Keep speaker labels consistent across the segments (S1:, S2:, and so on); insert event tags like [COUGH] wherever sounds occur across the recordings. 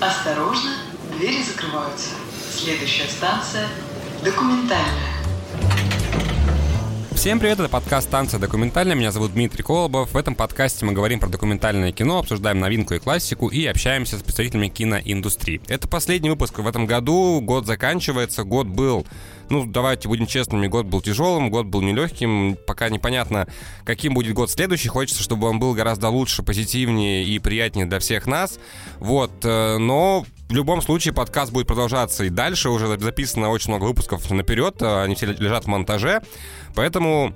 S1: Осторожно, двери закрываются. Следующая станция – документальная.
S2: Всем привет, это подкаст «Станция документальная». Меня зовут Дмитрий Колобов. В этом подкасте мы говорим про документальное кино, обсуждаем новинку и классику и общаемся с представителями киноиндустрии. Это последний выпуск в этом году, год заканчивается, год был ну, давайте будем честными, год был тяжелым, год был нелегким, пока непонятно, каким будет год следующий, хочется, чтобы он был гораздо лучше, позитивнее и приятнее для всех нас, вот, э, но в любом случае подкаст будет продолжаться и дальше, уже записано очень много выпусков наперед, они все лежат в монтаже, поэтому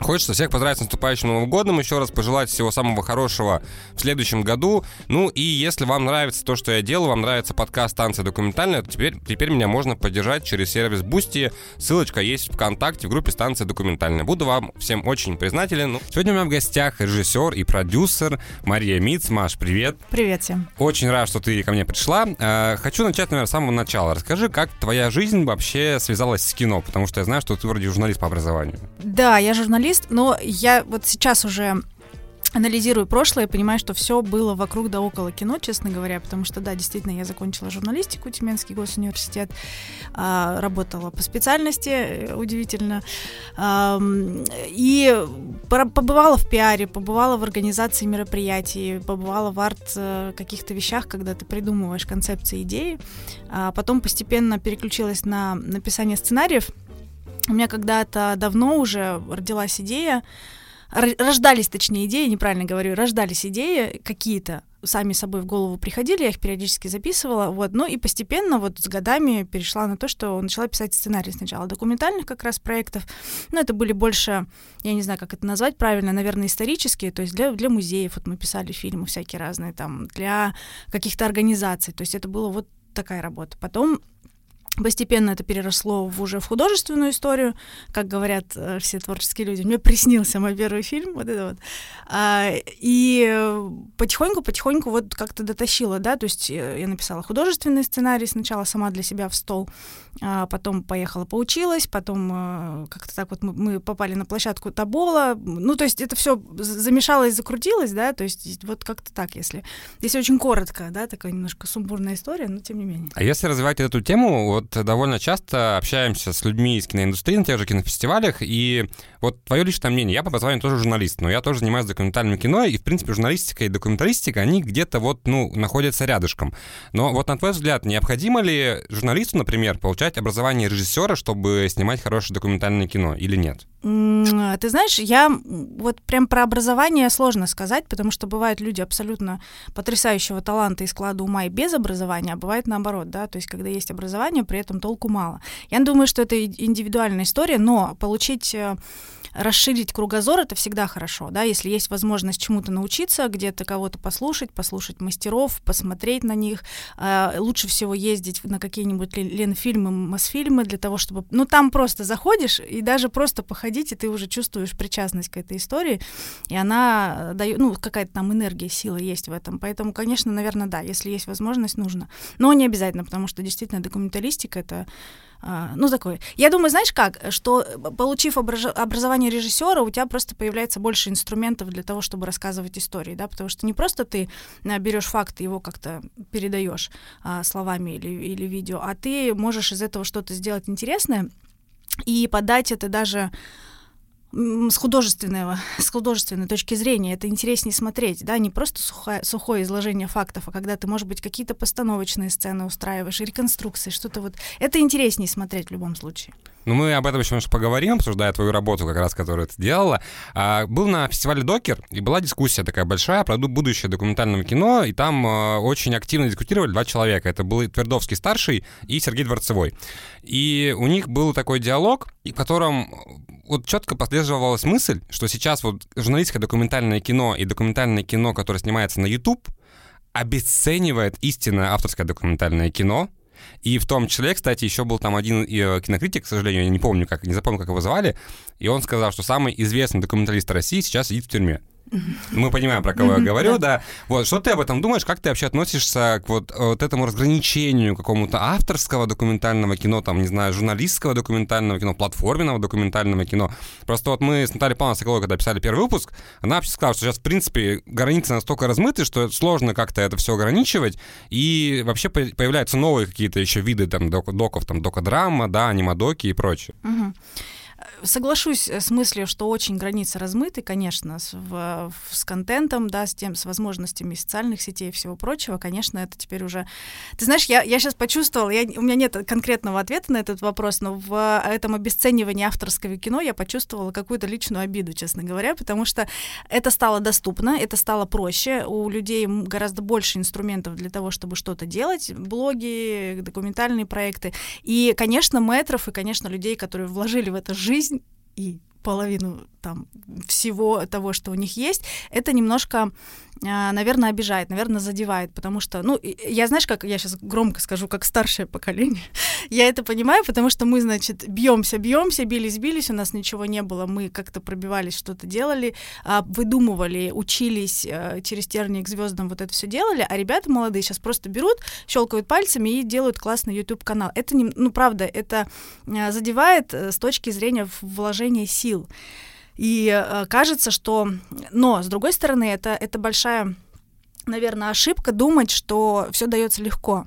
S2: Хочется всех поздравить с наступающим Новым годом, еще раз пожелать всего самого хорошего в следующем году. Ну и если вам нравится то, что я делаю, вам нравится подкаст «Станция документальная», то теперь, теперь меня можно поддержать через сервис Boosty. Ссылочка есть в ВКонтакте в группе «Станция документальная». Буду вам всем очень признателен. Ну, сегодня у меня в гостях режиссер и продюсер Мария Миц. Маш, привет.
S3: Привет всем.
S2: Очень рад, что ты ко мне пришла. Э, хочу начать, наверное, с самого начала. Расскажи, как твоя жизнь вообще связалась с кино, потому что я знаю, что ты вроде журналист по образованию.
S3: Да, я журналист журналист, но я вот сейчас уже анализирую прошлое понимаю, что все было вокруг да около кино, честно говоря, потому что, да, действительно, я закончила журналистику, Тюменский госуниверситет, а, работала по специальности, э, удивительно, и побывала в пиаре, побывала в организации мероприятий, побывала в арт э, каких-то вещах, когда ты придумываешь концепции, идеи, а потом постепенно переключилась на написание сценариев, у меня когда-то давно уже родилась идея, рождались, точнее, идеи, неправильно говорю, рождались идеи какие-то, сами собой в голову приходили, я их периодически записывала, вот, ну и постепенно вот с годами перешла на то, что начала писать сценарии сначала документальных как раз проектов, но это были больше, я не знаю, как это назвать правильно, наверное, исторические, то есть для, для музеев, вот мы писали фильмы всякие разные там, для каких-то организаций, то есть это было вот такая работа. Потом Постепенно это переросло в уже в художественную историю, как говорят э, все творческие люди. Мне приснился мой первый фильм, вот это вот. А, и потихоньку-потихоньку вот как-то дотащила, да, то есть э, я написала художественный сценарий сначала сама для себя в стол, а потом поехала поучилась, потом э, как-то так вот мы, мы попали на площадку Табола, ну, то есть это все замешалось, закрутилось, да, то есть вот как-то так, если, если очень коротко, да, такая немножко сумбурная история, но тем не менее.
S2: А если развивать эту тему, вот довольно часто общаемся с людьми из киноиндустрии на тех же кинофестивалях, и вот твое личное мнение, я по образованию тоже журналист, но я тоже занимаюсь документальным кино, и, в принципе, журналистика и документалистика, они где-то вот, ну, находятся рядышком. Но вот на твой взгляд, необходимо ли журналисту, например, получать образование режиссера, чтобы снимать хорошее документальное кино, или нет?
S3: Ты знаешь, я вот прям про образование сложно сказать, потому что бывают люди абсолютно потрясающего таланта и склада ума и без образования, а бывает наоборот, да, то есть когда есть образование, при этом толку мало. Я думаю, что это индивидуальная история, но получить э, расширить кругозор это всегда хорошо, да, если есть возможность чему-то научиться, где-то кого-то послушать, послушать мастеров, посмотреть на них. Э, лучше всего ездить на какие-нибудь ленфильмы, мосфильмы для того, чтобы, ну, там просто заходишь и даже просто походить, и ты уже чувствуешь причастность к этой истории, и она дает, ну, какая-то там энергия, сила есть в этом. Поэтому, конечно, наверное, да, если есть возможность, нужно. Но не обязательно, потому что действительно документалистика это а, ну, такой. Я думаю, знаешь как, что э, получив образование режиссера, у тебя просто появляется больше инструментов для того, чтобы рассказывать истории, да, потому что не просто ты э, берешь факт и его как-то передаешь а, словами или, или видео, а ты можешь из этого что-то сделать интересное и подать это даже с художественного, [LAUGHS] с художественной точки зрения это интереснее смотреть, да, не просто сухое, сухое изложение фактов, а когда ты, может быть, какие-то постановочные сцены устраиваешь, реконструкции, что-то вот, это интереснее смотреть в любом случае.
S2: Ну, мы об этом еще немножко поговорим, обсуждая твою работу, как раз, которую ты делала. А, был на фестивале Докер, и была дискуссия такая большая про будущее документального кино, и там а, очень активно дискутировали два человека. Это был Твердовский старший и Сергей Дворцевой. И у них был такой диалог, в котором вот четко поддерживалась мысль, что сейчас вот журналистское документальное кино и документальное кино, которое снимается на YouTube, обесценивает истинное авторское документальное кино, и в том числе, кстати, еще был там один э, кинокритик, к сожалению, я не помню, как, не запомнил, как его звали, и он сказал, что самый известный документалист России сейчас сидит в тюрьме. Мы понимаем, про кого я говорю, да. Вот, что ты об этом думаешь? Как ты вообще относишься к вот, вот этому разграничению какому-то авторского документального кино, там, не знаю, журналистского документального кино, платформенного документального кино? Просто вот мы с Натальей Павловной Соколовой, когда писали первый выпуск, она вообще сказала, что сейчас, в принципе, границы настолько размыты, что сложно как-то это все ограничивать, и вообще появляются новые какие-то еще виды там доков, там, докодрама, да, анимадоки и прочее.
S3: Угу. Соглашусь с мыслью, что очень границы размыты, конечно, с, в, с контентом, да, с тем, с возможностями социальных сетей и всего прочего, конечно, это теперь уже... Ты знаешь, я, я сейчас почувствовала, я, у меня нет конкретного ответа на этот вопрос, но в этом обесценивании авторского кино я почувствовала какую-то личную обиду, честно говоря, потому что это стало доступно, это стало проще, у людей гораздо больше инструментов для того, чтобы что-то делать, блоги, документальные проекты, и, конечно, метров, и, конечно, людей, которые вложили в это жизнь, жизнь и половину там всего того, что у них есть, это немножко наверное, обижает, наверное, задевает, потому что, ну, я, знаешь, как я сейчас громко скажу, как старшее поколение, [LAUGHS] я это понимаю, потому что мы, значит, бьемся, бьемся, бились, бились, у нас ничего не было, мы как-то пробивались, что-то делали, а, выдумывали, учились э, через тернии к звездам, вот это все делали, а ребята молодые сейчас просто берут, щелкают пальцами и делают классный YouTube канал. Это не, ну, правда, это э, задевает э, с точки зрения вложения сил. И э, кажется, что... Но, с другой стороны, это, это большая, наверное, ошибка думать, что все дается легко.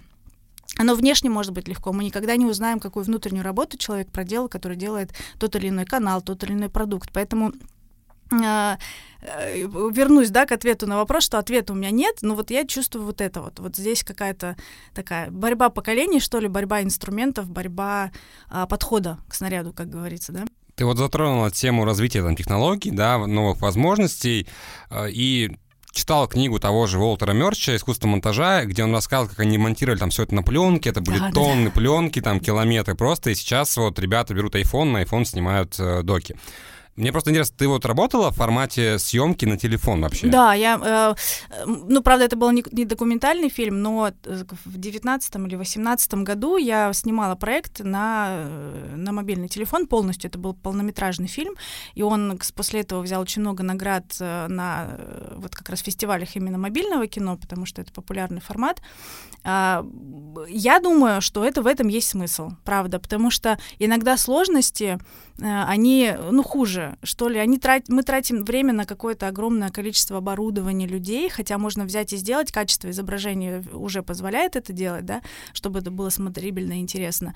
S3: Оно внешне может быть легко. Мы никогда не узнаем, какую внутреннюю работу человек проделал, который делает тот или иной канал, тот или иной продукт. Поэтому э, э, вернусь, да, к ответу на вопрос, что ответа у меня нет, но вот я чувствую вот это вот. Вот здесь какая-то такая борьба поколений, что ли, борьба инструментов, борьба а, подхода к снаряду, как говорится, да.
S2: Ты вот затронула тему развития там, технологий, да, новых возможностей, э, и читал книгу того же Уолтера Мерча «Искусство монтажа», где он рассказывал, как они монтировали там все это на пленке, это были да, тонны да. пленки, там километры просто, и сейчас вот ребята берут iPhone, на iPhone снимают э, доки. Мне просто интересно, ты вот работала в формате съемки на телефон вообще?
S3: Да, я, э, ну, правда, это был не, не документальный фильм, но э, в девятнадцатом или восемнадцатом году я снимала проект на, э, на мобильный телефон полностью. Это был полнометражный фильм, и он после этого взял очень много наград э, на вот как раз фестивалях именно мобильного кино, потому что это популярный формат. Э, я думаю, что это в этом есть смысл, правда, потому что иногда сложности, они, ну, хуже что ли. Они трат... Мы тратим время на какое-то огромное количество оборудования людей, хотя можно взять и сделать, качество изображения уже позволяет это делать, да, чтобы это было смотрибельно и интересно.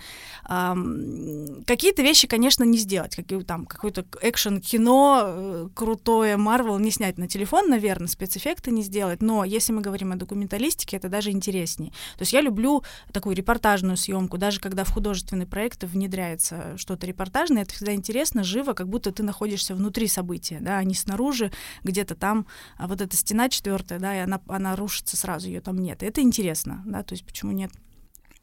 S3: Um, какие-то вещи, конечно, не сделать, какие там какое-то экшен-кино э, крутое, Марвел не снять на телефон, наверное, спецэффекты не сделать, но если мы говорим о документалистике, это даже интереснее. То есть я люблю такую репортажную съемку, даже когда в художественный проект внедряется что-то репортажное, это всегда интересно, живо, как будто ты находишься внутри события, да, а не снаружи, где-то там а вот эта стена четвертая, да, и она, она рушится сразу, ее там нет. Это интересно, да, то есть почему нет?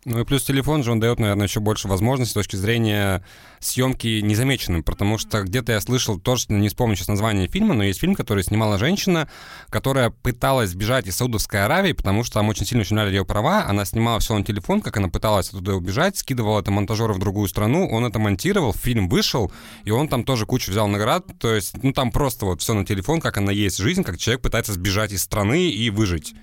S2: Ну и плюс телефон же, он дает, наверное, еще больше возможностей с точки зрения съемки незамеченным, потому что где-то я слышал, тоже не вспомню сейчас название фильма, но есть фильм, который снимала женщина, которая пыталась бежать из Саудовской Аравии, потому что там очень сильно ущемляли ее права, она снимала все на телефон, как она пыталась оттуда убежать, скидывала это монтажеру в другую страну, он это монтировал, фильм вышел, и он там тоже кучу взял наград, то есть, ну там просто вот все на телефон, как она есть жизнь, как человек пытается сбежать из страны и выжить.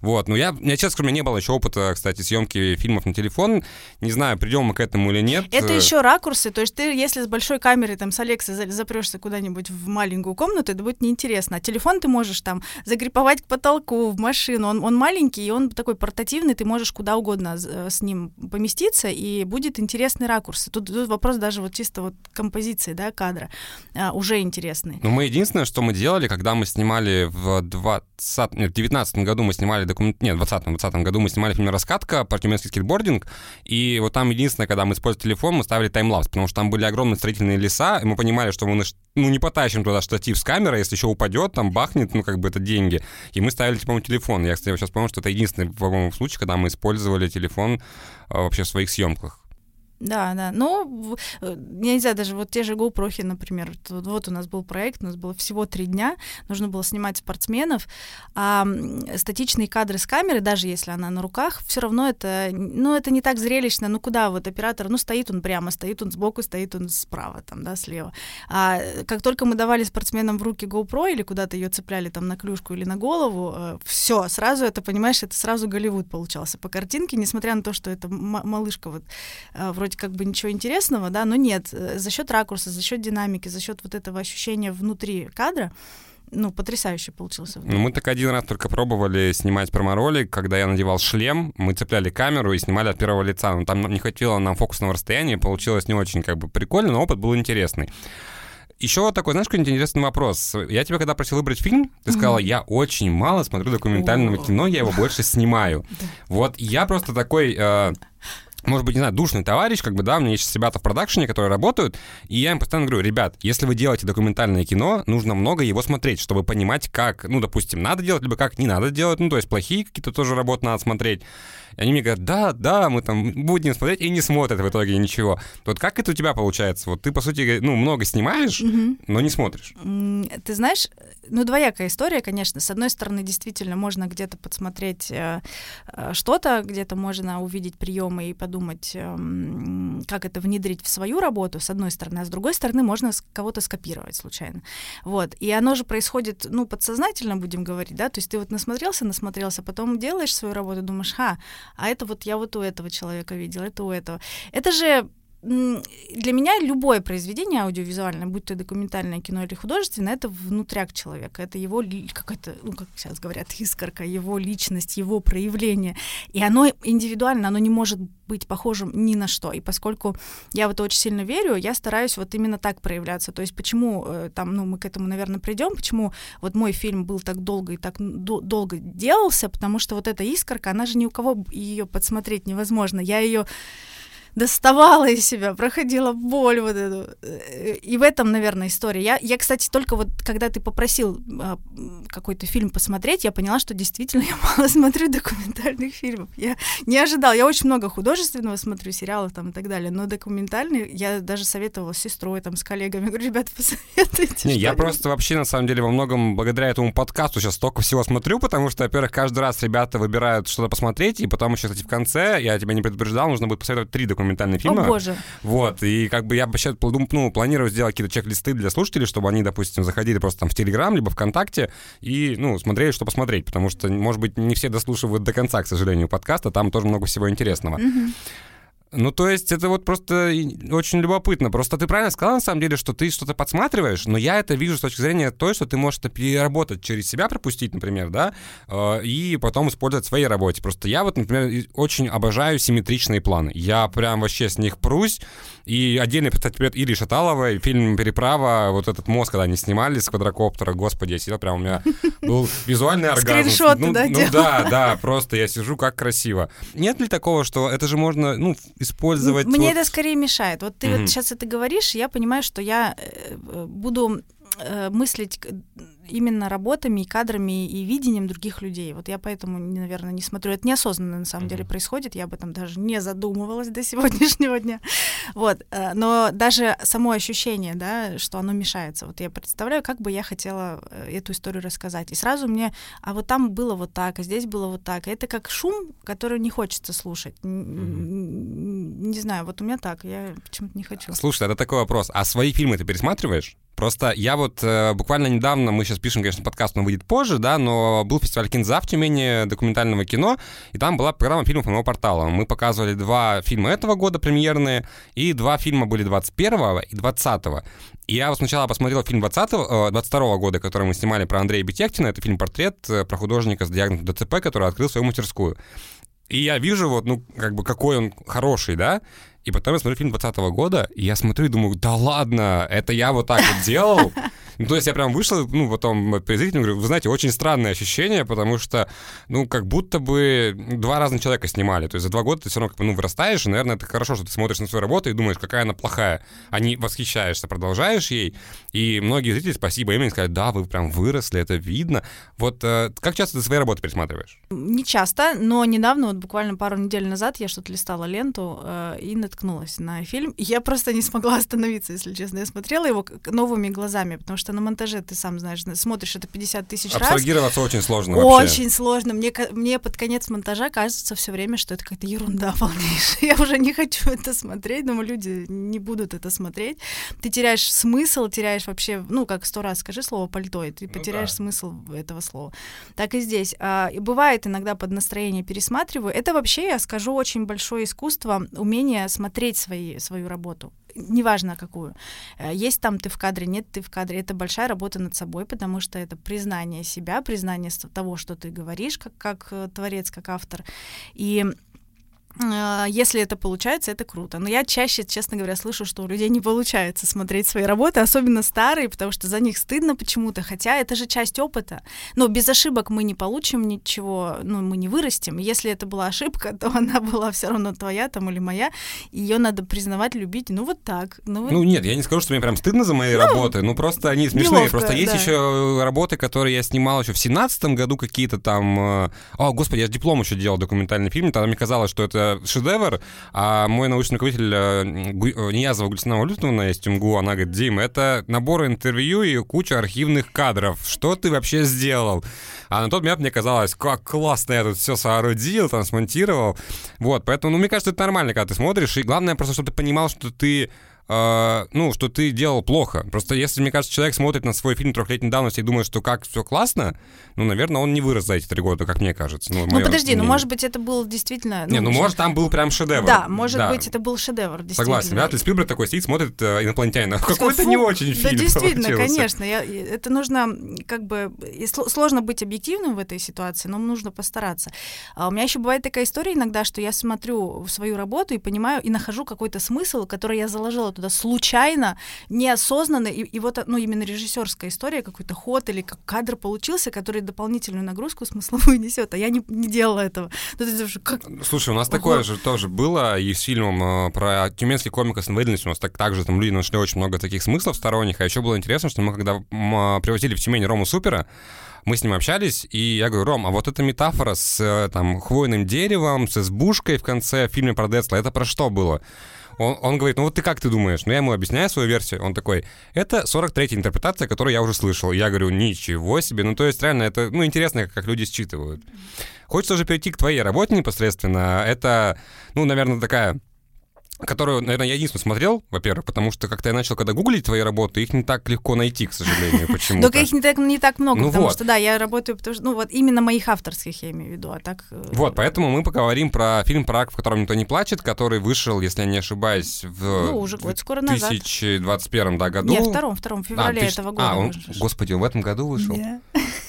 S2: Вот, ну я, меня, честно скажу, у меня не было еще опыта, кстати, съемки фильмов на телефон. Не знаю, придем мы к этому или нет.
S3: Это еще ракурсы, то есть ты, если с большой камерой там с Алекса запрешься куда-нибудь в маленькую комнату, это будет неинтересно. А телефон ты можешь там загриповать к потолку, в машину. Он, он маленький, и он такой портативный, ты можешь куда угодно э, с ним поместиться, и будет интересный ракурс. Тут, тут вопрос даже вот чисто вот композиции, да, кадра а, уже интересный.
S2: Ну, мы единственное, что мы делали, когда мы снимали в 20... Нет, в 19 году мы снимали документ... Нет, в 2020 20 году мы снимали фильм «Раскатка» про тюменский скейтбординг, и вот там единственное, когда мы использовали телефон, мы ставили таймлапс, потому что там были огромные строительные леса, и мы понимали, что мы ну, не потащим туда штатив с камерой, если еще упадет, там бахнет, ну, как бы это деньги. И мы ставили, по-моему, телефон. Я, кстати, сейчас помню, что это единственный, по-моему, случай, когда мы использовали телефон а, вообще в своих съемках.
S3: Да, да. Ну, э, я не знаю, даже вот те же GoPro, например. Вот, вот у нас был проект, у нас было всего три дня, нужно было снимать спортсменов, а статичные кадры с камеры, даже если она на руках, все равно это, ну, это не так зрелищно. Ну, куда вот оператор, ну, стоит он прямо, стоит он сбоку, стоит он справа, там, да, слева. А как только мы давали спортсменам в руки GoPro или куда-то ее цепляли там на клюшку или на голову, э, все, сразу это, понимаешь, это сразу Голливуд получался по картинке, несмотря на то, что это малышка вот э, вроде вроде как бы ничего интересного, да, но нет, э, за счет ракурса, за счет динамики, за счет вот этого ощущения внутри кадра, ну, потрясающе получился.
S2: Ну, мы так один раз только пробовали снимать промо-ролик, когда я надевал шлем, мы цепляли камеру и снимали от первого лица. Но там не хватило нам фокусного расстояния, получилось не очень как бы прикольно, но опыт был интересный. Еще вот такой, знаешь, какой-нибудь интересный вопрос. Я тебя когда просил выбрать фильм, ты сказала, я очень мало смотрю документального кино, я его больше снимаю. Вот я просто такой э, может быть, не знаю, душный товарищ, как бы, да, у меня есть ребята в продакшене, которые работают, и я им постоянно говорю, ребят, если вы делаете документальное кино, нужно много его смотреть, чтобы понимать, как, ну, допустим, надо делать, либо как не надо делать, ну, то есть плохие какие-то тоже работы надо смотреть. И они мне говорят, да, да, мы там будем смотреть, и не смотрят в итоге ничего. Вот как это у тебя получается? Вот ты, по сути, ну, много снимаешь, mm-hmm. но не смотришь.
S3: Ты знаешь, ну, двоякая история, конечно. С одной стороны, действительно, можно где-то подсмотреть э, э, что-то, где-то можно увидеть приемы и подумать, э, как это внедрить в свою работу, с одной стороны, а с другой стороны, можно кого-то скопировать случайно. Вот. И оно же происходит, ну, подсознательно, будем говорить, да, то есть ты вот насмотрелся, насмотрелся, потом делаешь свою работу, думаешь, ха, а это вот я вот у этого человека видел, это у этого. Это же для меня любое произведение аудиовизуальное, будь то документальное кино или художественное, это внутряк человека, это его какая-то, ну, как сейчас говорят, искорка, его личность, его проявление. И оно индивидуально, оно не может быть похожим ни на что. И поскольку я в это очень сильно верю, я стараюсь вот именно так проявляться. То есть почему э, там, ну, мы к этому, наверное, придем, почему вот мой фильм был так долго и так долго делался, потому что вот эта искорка, она же ни у кого ее подсмотреть невозможно. Я ее доставала из себя, проходила боль вот эту. И в этом, наверное, история. Я, я кстати, только вот, когда ты попросил а, какой-то фильм посмотреть, я поняла, что действительно [LAUGHS] я мало смотрю документальных фильмов. Я не ожидала. Я очень много художественного смотрю, сериалов там и так далее, но документальный я даже советовала с сестрой, там, с коллегами. Говорю, ребята, [LAUGHS] посоветуйте.
S2: Не, я просто вообще, на самом деле, во многом благодаря этому подкасту сейчас столько всего смотрю, потому что, во-первых, каждый раз ребята выбирают что-то посмотреть, и потом еще, кстати, в конце, я тебя не предупреждал, нужно будет посоветовать три документальных документальные фильмы.
S3: О, боже.
S2: Вот, и как бы я сейчас ну, планирую сделать какие-то чек-листы для слушателей, чтобы они, допустим, заходили просто там в Телеграм, либо ВКонтакте и, ну, смотрели, что посмотреть, потому что, может быть, не все дослушивают до конца, к сожалению, подкаста, там тоже много всего интересного. Mm-hmm. Ну, то есть это вот просто очень любопытно. Просто ты правильно сказал, на самом деле, что ты что-то подсматриваешь, но я это вижу с точки зрения той, что ты можешь это переработать через себя, пропустить, например, да, э, и потом использовать в своей работе. Просто я вот, например, очень обожаю симметричные планы. Я прям вообще с них прусь. И отдельный, кстати, привет Ире Шаталовой, фильм «Переправа», вот этот мост, когда они снимали с квадрокоптера, господи, я сидел, прям у меня был визуальный [LAUGHS] оргазм.
S3: Скриншоты, ну,
S2: да, Ну да, да, просто я сижу, как красиво. Нет ли такого, что это же можно, ну, использовать...
S3: Мне вот... это скорее мешает. Вот ты mm-hmm. вот сейчас это говоришь, я понимаю, что я э, буду мыслить именно работами и кадрами и видением других людей. Вот я поэтому, наверное, не смотрю. Это неосознанно на самом mm-hmm. деле происходит. Я об этом даже не задумывалась до сегодняшнего дня. [LAUGHS] Вот. Э, но даже само ощущение, да, что оно мешается. Вот я представляю, как бы я хотела э, эту историю рассказать. И сразу мне, а вот там было вот так, а здесь было вот так. это как шум, который не хочется слушать. Mm-hmm. Не знаю, вот у меня так. Я почему-то не хочу.
S2: Слушай, это такой вопрос. А свои фильмы ты пересматриваешь? Просто я вот э, буквально недавно, мы сейчас пишем, конечно, подкаст, он выйдет позже, да, но был фестиваль Кинза в Тюмени документального кино, и там была программа фильмов моего портала. Мы показывали два фильма этого года премьерные, и два фильма были 21 и 20 и я вот сначала посмотрел фильм 20 э, 22 года, который мы снимали про Андрея Бетехтина. Это фильм-портрет э, про художника с диагнозом ДЦП, который открыл свою мастерскую. И я вижу вот, ну, как бы, какой он хороший, да, и потом я смотрю фильм 20 года, и я смотрю и думаю, да ладно, это я вот так вот делал. [LAUGHS] Ну, то есть я прям вышел, ну, потом зрителем говорю, вы знаете, очень странное ощущение, потому что, ну, как будто бы два разных человека снимали. То есть за два года ты все равно как бы, ну, вырастаешь, и, наверное, это хорошо, что ты смотришь на свою работу и думаешь, какая она плохая, а не восхищаешься, продолжаешь ей. И многие зрители, спасибо им, сказали, да, вы прям выросли, это видно. Вот э, как часто ты свои работы пересматриваешь?
S3: Не часто, но недавно, вот буквально пару недель назад, я что-то листала ленту э, и наткнулась на фильм. Я просто не смогла остановиться, если честно. Я смотрела его новыми глазами, потому что на монтаже, ты сам знаешь, смотришь это 50 тысяч раз.
S2: Абстрагироваться очень сложно вообще.
S3: Очень сложно. Мне, мне под конец монтажа кажется все время, что это какая-то ерунда [LAUGHS] полнейшая. Я уже не хочу это смотреть, думаю, люди не будут это смотреть. Ты теряешь смысл, теряешь вообще, ну, как сто раз скажи слово пальто, и ты ну потеряешь да. смысл этого слова. Так и здесь. А, и бывает иногда под настроение пересматриваю. Это вообще, я скажу, очень большое искусство, умение смотреть свои, свою работу неважно какую. Э, есть там ты в кадре, нет ты в кадре. Это большая работа над собой, потому что это признание себя, признание того, что ты говоришь, как, как э, творец, как автор. И если это получается, это круто. Но я чаще, честно говоря, слышу, что у людей не получается смотреть свои работы, особенно старые, потому что за них стыдно почему-то, хотя это же часть опыта. Но без ошибок мы не получим ничего, ну, мы не вырастем. Если это была ошибка, [LAUGHS] то она была все равно твоя там или моя. Ее надо признавать, любить. Ну, вот так.
S2: Ну, вот... ну нет, я не скажу, что мне прям стыдно за мои ну, работы. Ну, просто они смешные. Неловко, просто есть да. еще работы, которые я снимал еще в семнадцатом году, какие-то там... Э, о, господи, я диплом еще делал документальный фильм, тогда мне казалось, что это шедевр, а мой научный руководитель э, э, Ниязова Гульсина Валютовна из ТюМГУ, она говорит, Дим, это набор интервью и куча архивных кадров. Что ты вообще сделал? А на тот момент мне казалось, как классно я тут все соорудил, там смонтировал. Вот, поэтому, ну, мне кажется, это нормально, когда ты смотришь. И главное просто, чтобы ты понимал, что ты э, ну, что ты делал плохо. Просто если, мне кажется, человек смотрит на свой фильм трехлетней давности и думает, что как все классно, ну, наверное, он не вырос за эти три года, как мне кажется.
S3: Ну, ну подожди, мнение. ну, может быть, это был действительно...
S2: Ну, не, ну, может, там был прям шедевр.
S3: Да, может да. быть, это был шедевр, действительно.
S2: Согласен, вряд ли Спилберг такой сидит, смотрит э, «Инопланетянина». Какой-то не очень фильм
S3: Да, действительно, получился. конечно. Я, это нужно, как бы, сложно быть объективным в этой ситуации, но нужно постараться. А у меня еще бывает такая история иногда, что я смотрю свою работу и понимаю, и нахожу какой-то смысл, который я заложила туда случайно, неосознанно, и, и вот, ну, именно режиссерская история, какой-то ход или как кадр получился, который дополнительную нагрузку смысловую несет, а я не, не делала этого. Ну,
S2: это как... Слушай, у нас Ого. такое же тоже было, и с фильмом э, про тюменский комик Инвейденс у нас так, также там люди нашли очень много таких смыслов сторонних, а еще было интересно, что мы когда м, привозили в Тюмень Рому Супера, мы с ним общались, и я говорю, Ром, а вот эта метафора с э, там хвойным деревом, с избушкой в конце в фильме про Децла, это про что было? Он, он говорит, ну вот ты как ты думаешь? Ну я ему объясняю свою версию. Он такой, это 43-я интерпретация, которую я уже слышал. Я говорю, ничего себе. Ну то есть реально это, ну интересно, как люди считывают. Хочется уже перейти к твоей работе непосредственно. Это, ну, наверное, такая которую, наверное, я единственный смотрел, во-первых, потому что как-то я начал, когда гуглить твои работы, их не так легко найти, к сожалению, [LAUGHS] почему-то.
S3: Только их не так, не так много, ну потому вот. что, да, я работаю, потому что, ну вот именно моих авторских я имею в виду, а так... Э,
S2: вот, поэтому мы поговорим про фильм «Прак, в котором никто не плачет», который вышел, если я не ошибаюсь, в...
S3: Ну, уже год скоро назад.
S2: 2021 да, году.
S3: Нет, втором, втором феврале а, тысяч... этого года.
S2: А, он... господи, он в этом году вышел? Yeah.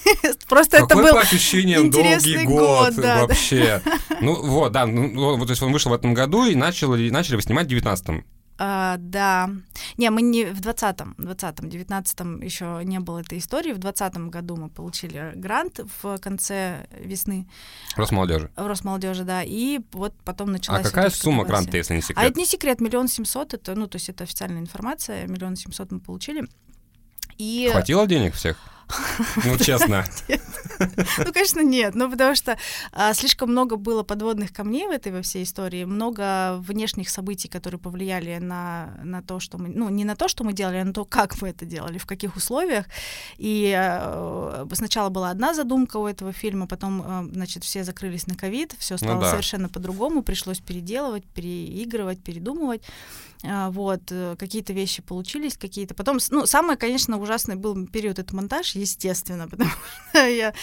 S2: [LAUGHS]
S3: Просто это был
S2: по ощущениям долгий год, вообще. Ну вот, да, ну, вот, то есть он вышел в этом году и начали, начали вы снимать в 19
S3: а, да. Не, мы не в 20-м, 20-м, 19-м еще не было этой истории. В 20-м году мы получили грант в конце весны.
S2: Росмолодежи.
S3: В Росмолодежи, да. И вот потом началась...
S2: А какая сумма гранта, если не секрет?
S3: А это не секрет, миллион семьсот, это, ну, то есть это официальная информация, миллион семьсот мы получили.
S2: И... Хватило денег всех? Ну, честно. [LAUGHS]
S3: Ну, конечно, нет. Ну, потому что а, слишком много было подводных камней в этой во всей истории, много внешних событий, которые повлияли на, на то, что мы... Ну, не на то, что мы делали, а на то, как мы это делали, в каких условиях. И а, сначала была одна задумка у этого фильма, потом, а, значит, все закрылись на ковид, все ну стало ну, да. совершенно по-другому, пришлось переделывать, переигрывать, передумывать. А, вот, э, какие-то вещи получились, какие-то. Потом, ну, самое, конечно, ужасный был период, это монтаж, естественно, [LAUGHS] потому что я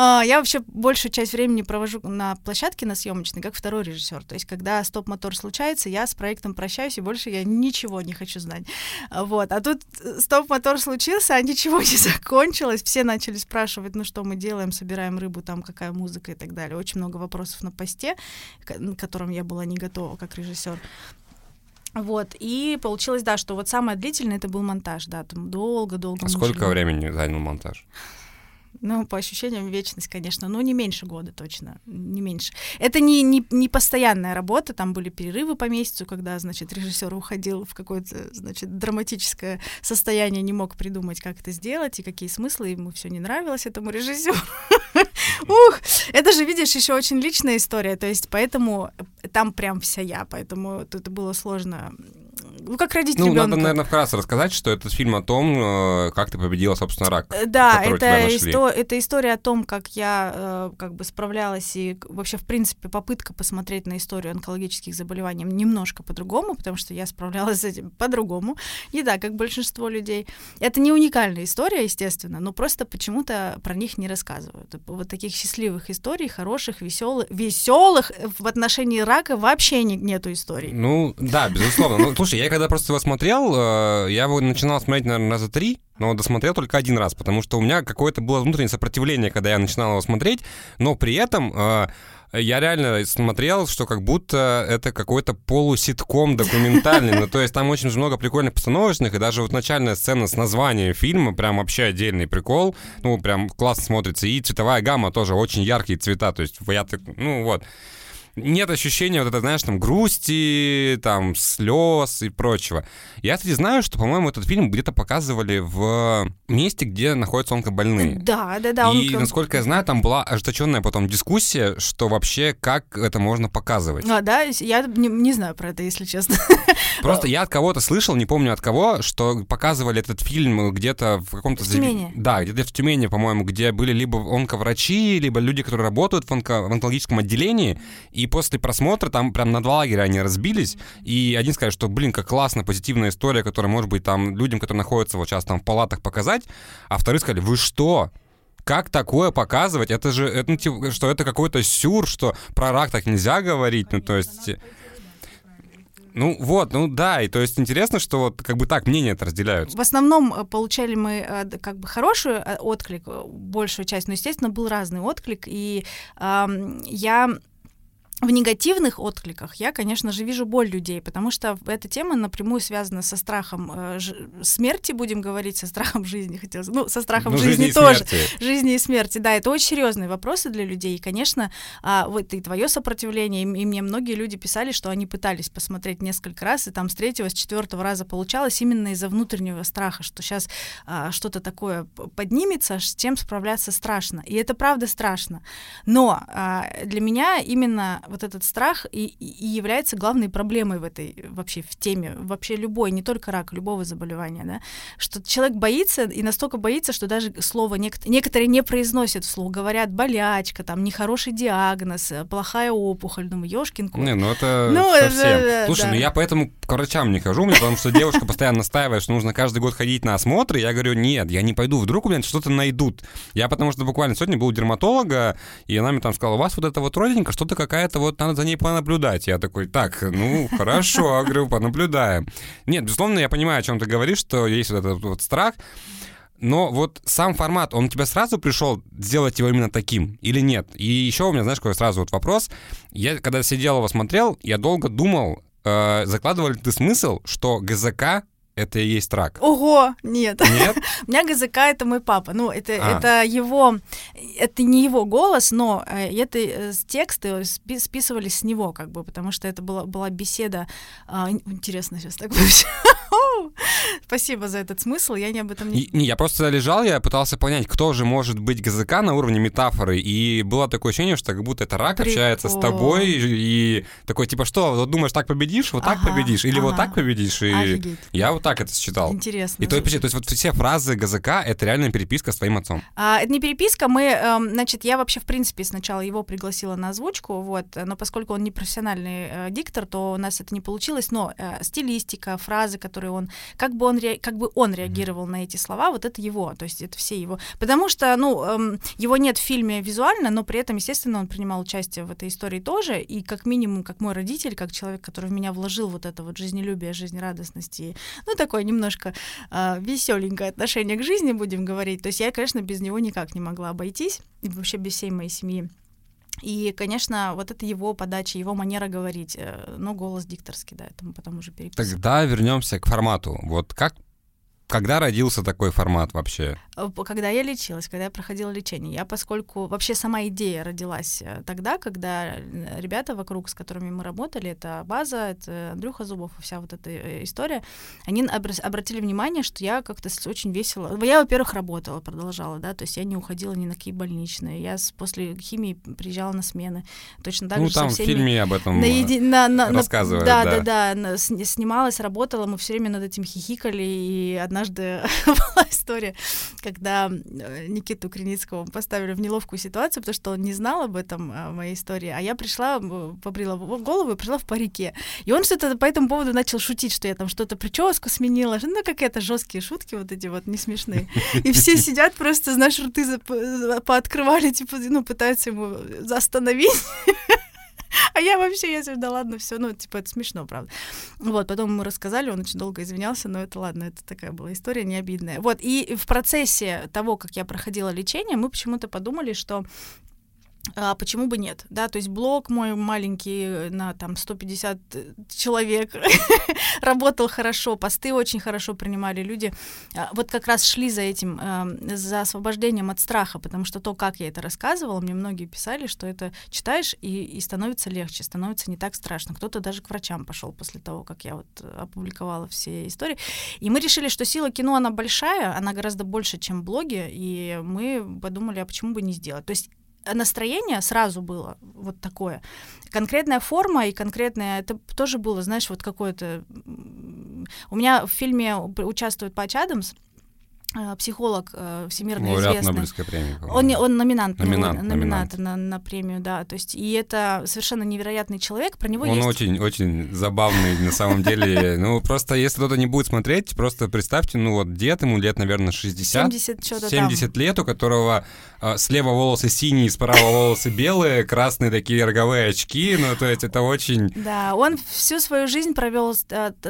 S3: а, я вообще большую часть времени провожу на площадке на съемочной, как второй режиссер. То есть, когда стоп-мотор случается, я с проектом прощаюсь, и больше я ничего не хочу знать. Вот. А тут э, стоп-мотор случился, а ничего [LAUGHS] не закончилось. Все начали спрашивать, ну что мы делаем, собираем рыбу, там какая музыка и так далее. Очень много вопросов на посте, к которым я была не готова как режиссер. Вот, и получилось, да, что вот самое длительное это был монтаж, да, там долго-долго.
S2: А сколько времени занял монтаж?
S3: Ну, по ощущениям, вечность, конечно. Ну, не меньше года точно, не меньше. Это не, не, не постоянная работа, там были перерывы по месяцу, когда, значит, режиссер уходил в какое-то, значит, драматическое состояние, не мог придумать, как это сделать и какие смыслы, ему все не нравилось этому режиссеру. [LAUGHS] Ух, это же, видишь, еще очень личная история, то есть поэтому там прям вся я, поэтому это было сложно ну, как родить
S2: ну,
S3: ребенка.
S2: надо, наверное, вкратце рассказать, что это фильм о том, э, как ты победила, собственно, рак.
S3: Э, да, это, исто- это история о том, как я э, как бы справлялась, и вообще, в принципе, попытка посмотреть на историю онкологических заболеваний немножко по-другому, потому что я справлялась с этим по-другому. Не так, как большинство людей. Это не уникальная история, естественно, но просто почему-то про них не рассказывают. Вот таких счастливых историй, хороших, веселых, веселых в отношении рака вообще не, нету историй.
S2: Ну, да, безусловно. Ну, слушай, я когда просто его смотрел, э, я его начинал смотреть, наверное, раза три, но досмотрел только один раз, потому что у меня какое-то было внутреннее сопротивление, когда я начинал его смотреть, но при этом э, я реально смотрел, что как будто это какой-то полуситком документальный. Ну, то есть там очень много прикольных постановочных, и даже вот начальная сцена с названием фильма прям вообще отдельный прикол. Ну, прям классно смотрится. И цветовая гамма тоже очень яркие цвета. То есть я так, ну вот нет ощущения вот это, знаешь, там, грусти, там, слез и прочего. Я, кстати, знаю, что, по-моему, этот фильм где-то показывали в месте, где находятся онкобольные.
S3: Да, да, да.
S2: И, он... насколько я знаю, там была ожесточенная потом дискуссия, что вообще, как это можно показывать.
S3: А, да, я не, не знаю про это, если честно. [LAUGHS]
S2: Просто я от кого-то слышал, не помню от кого, что показывали этот фильм где-то в каком-то...
S3: В Тюмени.
S2: Да, где-то в Тюмени, по-моему, где были либо онковрачи, либо люди, которые работают в, онко... в онкологическом отделении, и после просмотра там прям на два лагеря они разбились, и один сказал, что, блин, как классно, позитивная история, которая может быть там людям, которые находятся вот сейчас там в палатах показать, а вторые сказали, вы что? как такое показывать? Это же, это, ну, типа, что это какой-то сюр, что про рак так нельзя говорить, ну, то есть... Ну вот, ну да, и то есть интересно, что вот как бы так мнения это разделяются.
S3: В основном э, получали мы э, как бы хороший э, отклик, большую часть, но, естественно, был разный отклик, и э, я в негативных откликах я, конечно же, вижу боль людей, потому что эта тема напрямую связана со страхом э, смерти, будем говорить, со страхом жизни, хотелось, ну, со страхом ну, жизни, жизни тоже, смерти. жизни и смерти, да, это очень серьезные вопросы для людей, и, конечно, э, вот и твое сопротивление, и, и мне многие люди писали, что они пытались посмотреть несколько раз, и там с третьего, с четвертого раза получалось именно из-за внутреннего страха, что сейчас э, что-то такое поднимется, с чем справляться страшно, и это правда страшно, но э, для меня именно вот этот страх и, и является главной проблемой в этой вообще в теме, вообще любой, не только рак, любого заболевания, да, что человек боится и настолько боится, что даже слово нек- некоторые не произносят вслух, говорят болячка, там нехороший диагноз, плохая опухоль, думаю, ёшкин кот.
S2: Не, ну это ну, совсем. Да, Слушай, да. ну я поэтому к врачам не хожу, потому что девушка постоянно настаивает, что нужно каждый год ходить на осмотры, я говорю, нет, я не пойду, вдруг у меня что-то найдут. Я потому что буквально сегодня был у дерматолога, и она мне там сказала, у вас вот это вот родинка, что-то какая-то что вот надо за ней понаблюдать. Я такой, так, ну, хорошо, [LAUGHS] говорю, понаблюдаем. Нет, безусловно, я понимаю, о чем ты говоришь, что есть вот этот вот страх, но вот сам формат, он у тебя сразу пришел сделать его именно таким или нет? И еще у меня, знаешь, какой сразу вот вопрос. Я когда сидел его смотрел, я долго думал, э, закладывал ты смысл, что ГЗК это и есть рак.
S3: Ого, нет.
S2: Нет? [LAUGHS]
S3: У меня ГЗК это мой папа. Ну, это, а. это его, это не его голос, но э, это э, тексты списывались с него, как бы, потому что это была, была беседа. А, интересно сейчас так [LAUGHS] Спасибо за этот смысл, я не об этом не...
S2: Не, я просто лежал, я пытался понять, кто же может быть ГЗК на уровне метафоры, и было такое ощущение, что как будто это рак Прикол. общается с тобой, и такой, типа, что, вот думаешь, так победишь, вот так победишь, или вот так победишь, и я вот так это считал.
S3: Интересно.
S2: И то, то есть вот все фразы ГЗК — это реальная переписка с твоим отцом?
S3: А, это не переписка, мы, эм, значит, я вообще, в принципе, сначала его пригласила на озвучку, вот, но поскольку он не профессиональный э, диктор, то у нас это не получилось, но э, стилистика, фразы, которые он, как бы он, ре, как бы он реагировал mm-hmm. на эти слова, вот это его, то есть это все его. Потому что, ну, эм, его нет в фильме визуально, но при этом, естественно, он принимал участие в этой истории тоже, и как минимум, как мой родитель, как человек, который в меня вложил вот это вот жизнелюбие, жизнерадостность и, ну, такое немножко э, веселенькое отношение к жизни, будем говорить. То есть я, конечно, без него никак не могла обойтись, и вообще без всей моей семьи. И, конечно, вот это его подача, его манера говорить, э, но голос дикторский, да, это мы потом уже переписываем.
S2: Тогда вернемся к формату. Вот как когда родился такой формат вообще?
S3: Э, когда я лечилась, когда я проходила лечение. Я, поскольку вообще сама идея родилась э, тогда, когда э, ребята вокруг, с которыми мы работали, это База, это Андрюха Зубов, вся вот эта история, они обратили внимание, что я как-то очень весело... Я, во-первых, работала, продолжала, да, то есть я не уходила ни на какие больничные. Я после химии приезжала на смены. Точно так
S2: ну,
S3: же
S2: там
S3: со всеми...
S2: в фильме об этом
S3: наеди... на, на,
S2: рассказывают.
S3: Да,
S2: да,
S3: да, да. Снималась, работала, мы все время над этим хихикали, и однажды [LAUGHS] была история, когда э, Никиту Криницкого поставили в неловкую ситуацию, потому что он не знал об этом, о моей истории, а я пришла, побрила голову и пришла в парике. И он что-то по этому поводу начал шутить, что я там что-то прическу сменила, ну, какие-то жесткие шутки вот эти вот, не смешные. И все [LAUGHS] сидят просто, знаешь, рты пооткрывали, типа, ну, пытаются ему остановить. [LAUGHS] [LAUGHS] А я вообще, я да ладно, все, ну, типа, это смешно, правда. Вот, потом ему рассказали, он очень долго извинялся, но это ладно, это такая была история не обидная. Вот, и в процессе того, как я проходила лечение, мы почему-то подумали, что а почему бы нет, да, то есть блог мой маленький на там 150 э, человек [LAUGHS] работал хорошо, посты очень хорошо принимали люди, а, вот как раз шли за этим, э, за освобождением от страха, потому что то, как я это рассказывала, мне многие писали, что это читаешь и, и становится легче, становится не так страшно, кто-то даже к врачам пошел после того, как я вот опубликовала все истории, и мы решили, что сила кино, она большая, она гораздо больше, чем блоги, и мы подумали, а почему бы не сделать, то есть настроение сразу было вот такое. Конкретная форма и конкретное, это тоже было, знаешь, вот какое-то... У меня в фильме участвует Патч Адамс, психолог э, всемирно
S2: Лауреат
S3: известный.
S2: Нобелевской премии.
S3: Он, он номинант,
S2: номинант,
S3: номинант, номинант. На, на премию, да. То есть, и это совершенно невероятный человек, про него
S2: он
S3: есть...
S2: очень, очень забавный на самом деле. [LAUGHS] Ну, просто если кто-то не будет смотреть, просто представьте, ну вот дед, ему лет, наверное, 60.
S3: 70 что-то
S2: 70 лет, у которого э, слева волосы синие, справа волосы белые, красные такие роговые очки, ну, то есть это очень...
S3: Да, он всю свою жизнь провел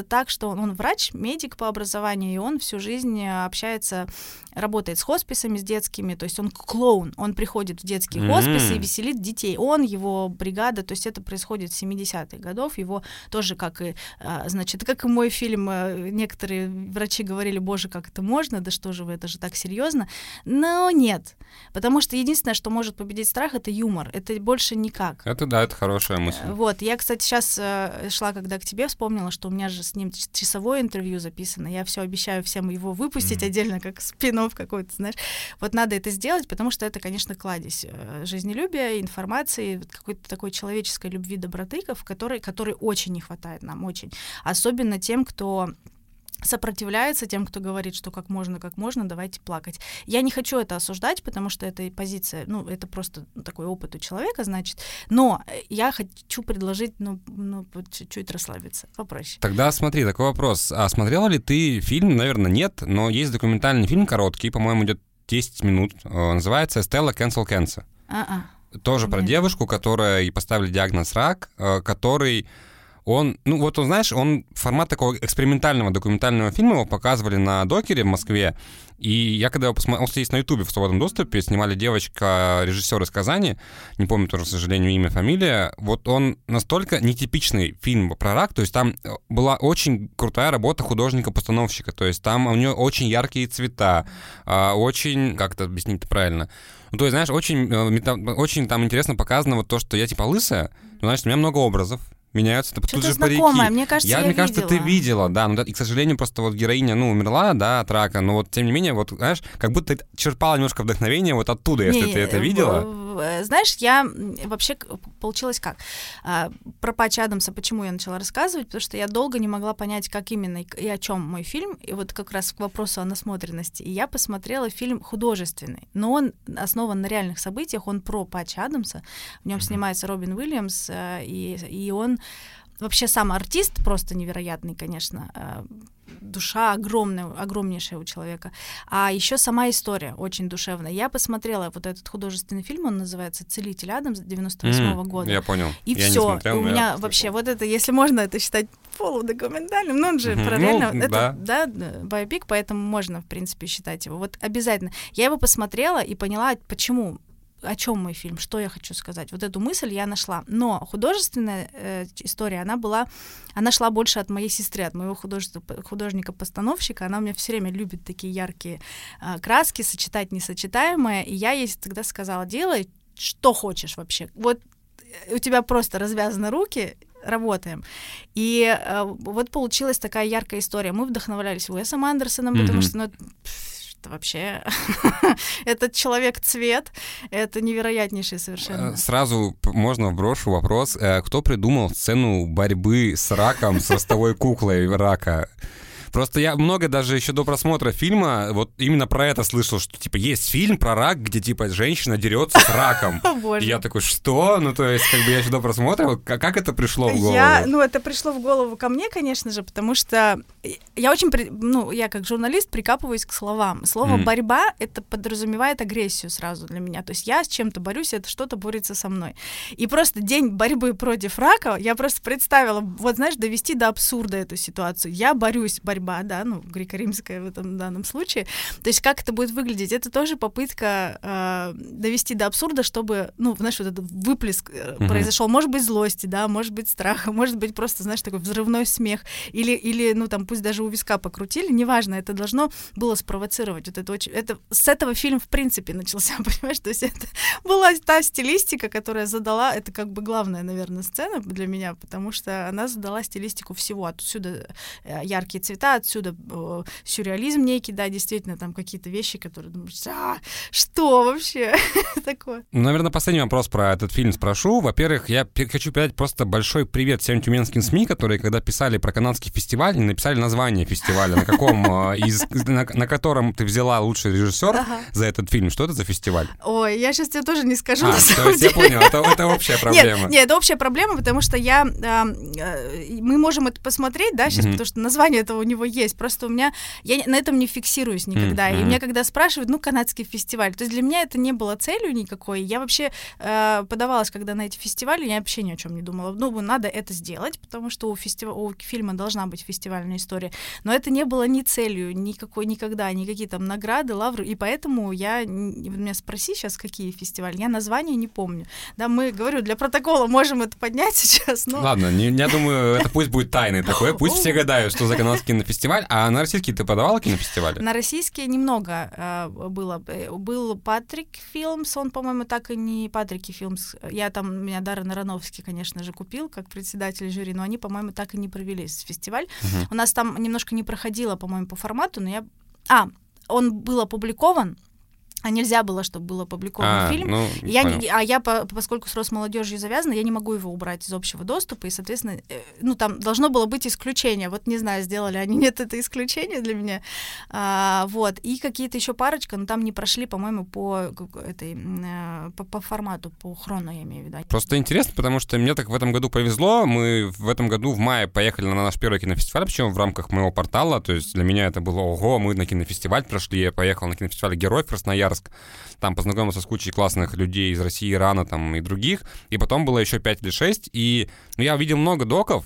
S3: так, что он, он врач, медик по образованию, и он всю жизнь общается занимается, работает с хосписами, с детскими, то есть он клоун, он приходит в детские mm-hmm. хосписы и веселит детей. Он, его бригада, то есть это происходит с 70-х годов, его тоже как и, а, значит, как и мой фильм, э, некоторые врачи говорили, боже, как это можно, да что же вы, это же так серьезно, но нет, потому что единственное, что может победить страх, это юмор, это больше никак.
S2: Это да, это хорошая мысль. Э,
S3: вот, я, кстати, сейчас э, шла, когда к тебе вспомнила, что у меня же с ним часовое интервью записано, я все обещаю всем его выпустить mm-hmm. отдельно, как спин какой-то, знаешь. Вот надо это сделать, потому что это, конечно, кладезь э, жизнелюбия, информации, какой-то такой человеческой любви, доброты, в которой, которой очень не хватает нам, очень. Особенно тем, кто сопротивляется тем, кто говорит, что как можно, как можно, давайте плакать. Я не хочу это осуждать, потому что это позиция, ну, это просто такой опыт у человека, значит. Но я хочу предложить, ну, ну чуть-чуть расслабиться, попроще.
S2: Тогда смотри, такой вопрос. А смотрела ли ты фильм? Наверное, нет, но есть документальный фильм короткий, по-моему, идет 10 минут. Э, называется «Стелла Cancel Cancer».
S3: А-а.
S2: Тоже нет. про девушку, которая и поставили диагноз рак, э, который он, ну вот он, знаешь, он формат такого экспериментального документального фильма его показывали на докере в Москве, и я когда его посмотрел, он есть на Ютубе в свободном доступе, снимали девочка, режиссер из Казани, не помню тоже, к сожалению, имя, фамилия, вот он настолько нетипичный фильм про рак, то есть там э, была очень крутая работа художника-постановщика, то есть там у нее очень яркие цвета, а, очень, как это объяснить правильно, ну, то есть, знаешь, очень, э, очень там интересно показано вот то, что я типа лысая, ну, значит, у меня много образов, меняются
S3: тут же знакомое. парики. Мне кажется, я,
S2: я
S3: мне
S2: видела. кажется, ты видела, да, ну, да, и, к сожалению, просто вот героиня, ну, умерла, да, от рака, но вот, тем не менее, вот, знаешь, как будто ты черпала немножко вдохновения вот оттуда, если не, ты это видела.
S3: Э, знаешь, я вообще получилось как? А, про Патча Адамса почему я начала рассказывать? Потому что я долго не могла понять, как именно и о чем мой фильм, и вот как раз к вопросу о насмотренности. И я посмотрела фильм художественный, но он основан на реальных событиях, он про Патча Адамса, в нем снимается Робин Уильямс, э, и, и он вообще сам артист просто невероятный, конечно, э, душа огромная, огромнейшая у человека. А еще сама история очень душевная. Я посмотрела вот этот художественный фильм, он называется «Целитель Адамс» 98 -го
S2: mm,
S3: года.
S2: Я понял.
S3: И все. у меня вообще вот это, если можно это считать полудокументальным, ну он же mm-hmm. параллельно, ну, это, да. да, байопик, поэтому можно, в принципе, считать его. Вот обязательно. Я его посмотрела и поняла, почему о чем мой фильм, что я хочу сказать. Вот эту мысль я нашла. Но художественная э, история, она была, она шла больше от моей сестры, от моего художника-постановщика. Она у меня все время любит такие яркие э, краски, сочетать несочетаемое. И я ей тогда сказала, делай, что хочешь вообще. Вот э, у тебя просто развязаны руки, работаем. И э, вот получилась такая яркая история. Мы вдохновлялись Уэсом Андерсоном, mm-hmm. потому что, ну, это вообще этот человек цвет, это невероятнейший совершенно.
S2: Э, сразу можно вброшу вопрос, э, кто придумал сцену борьбы с раком, с ростовой куклой рака? Просто я много даже еще до просмотра фильма вот именно про это слышал, что типа есть фильм про рак, где типа женщина дерется с раком. [LAUGHS] И я такой, что? Ну, то есть, как бы я еще до просмотра, как это пришло в голову?
S3: Я, ну, это пришло в голову ко мне, конечно же, потому что я очень, ну, я как журналист прикапываюсь к словам. Слово mm. борьба это подразумевает агрессию сразу для меня. То есть я с чем-то борюсь, это что-то борется со мной. И просто день борьбы против рака, я просто представила, вот знаешь, довести до абсурда эту ситуацию. Я борюсь, борьба борьба, да, ну, греко-римская в этом данном случае. То есть как это будет выглядеть? Это тоже попытка э, довести до абсурда, чтобы, ну, знаешь, вот этот выплеск uh-huh. произошел. Может быть, злости, да, может быть, страха, может быть, просто, знаешь, такой взрывной смех. Или, или ну, там, пусть даже у виска покрутили, неважно, это должно было спровоцировать. Вот это очень... Это, с этого фильм, в принципе, начался, [LAUGHS] понимаешь? То есть это была та стилистика, которая задала... Это как бы главная, наверное, сцена для меня, потому что она задала стилистику всего. Отсюда э, яркие цвета, отсюда э, сюрреализм некий, да, действительно, там какие-то вещи, которые думаешь, а, что вообще [LAUGHS] такое?
S2: Ну, наверное, последний вопрос про этот фильм спрошу. Во-первых, я хочу передать просто большой привет всем тюменским СМИ, которые, когда писали про канадский фестиваль, не написали название фестиваля, на каком э, из, на, на котором ты взяла лучший режиссер ага. за этот фильм. Что это за фестиваль?
S3: Ой, я сейчас тебе тоже не скажу.
S2: А,
S3: на
S2: то есть я понял, это, это общая проблема.
S3: Нет, нет, это общая проблема, потому что я, э, мы можем это посмотреть, да, сейчас, mm-hmm. потому что название этого у него есть. Просто у меня я на этом не фиксируюсь никогда. Mm-hmm. И меня когда спрашивают, ну, канадский фестиваль, то есть для меня это не было целью никакой. Я вообще э, подавалась, когда на эти фестивали, я вообще ни о чем не думала. Ну, надо это сделать, потому что у, фестива... у фильма должна быть фестивальная история. Но это не было ни целью, никакой никогда, никакие там награды, лавры. И поэтому я меня спроси сейчас, какие фестивали, я название не помню. Да, мы, говорю, для протокола можем это поднять [LAUGHS] сейчас, но...
S2: Ладно, не, я думаю, это пусть будет тайной такое, пусть все гадают, что за канадский кинофестиваль, а на российский ты подавала кинофестивали?
S3: На российские немного э, было. Был Патрик Филмс, он, по-моему, так и не Патрики Филмс. Я там, меня Даррен Ароновский, конечно же, купил как председатель жюри, но они, по-моему, так и не провели фестиваль. Угу. У нас там немножко не проходило, по-моему, по формату, но я... А, он был опубликован, а нельзя было, чтобы был опубликован а, фильм. Ну, я не, а я, по, поскольку с Росмолодежью завязана, я не могу его убрать из общего доступа, и, соответственно, э, ну, там должно было быть исключение. Вот не знаю, сделали они, [LAUGHS] нет, это исключение для меня. А, вот. И какие-то еще парочка, но там не прошли, по-моему, по этой, э, по, по формату, по хрону, я имею в виду.
S2: Просто интересно, потому что мне так в этом году повезло. Мы в этом году в мае поехали на наш первый кинофестиваль, причем в рамках моего портала. То есть для меня это было ого, мы на кинофестиваль прошли. Я поехал на кинофестиваль Герой в Красноярск Красноярск, там познакомился с кучей классных людей из России, Ирана там и других, и потом было еще 5 или 6, и ну, я увидел много доков,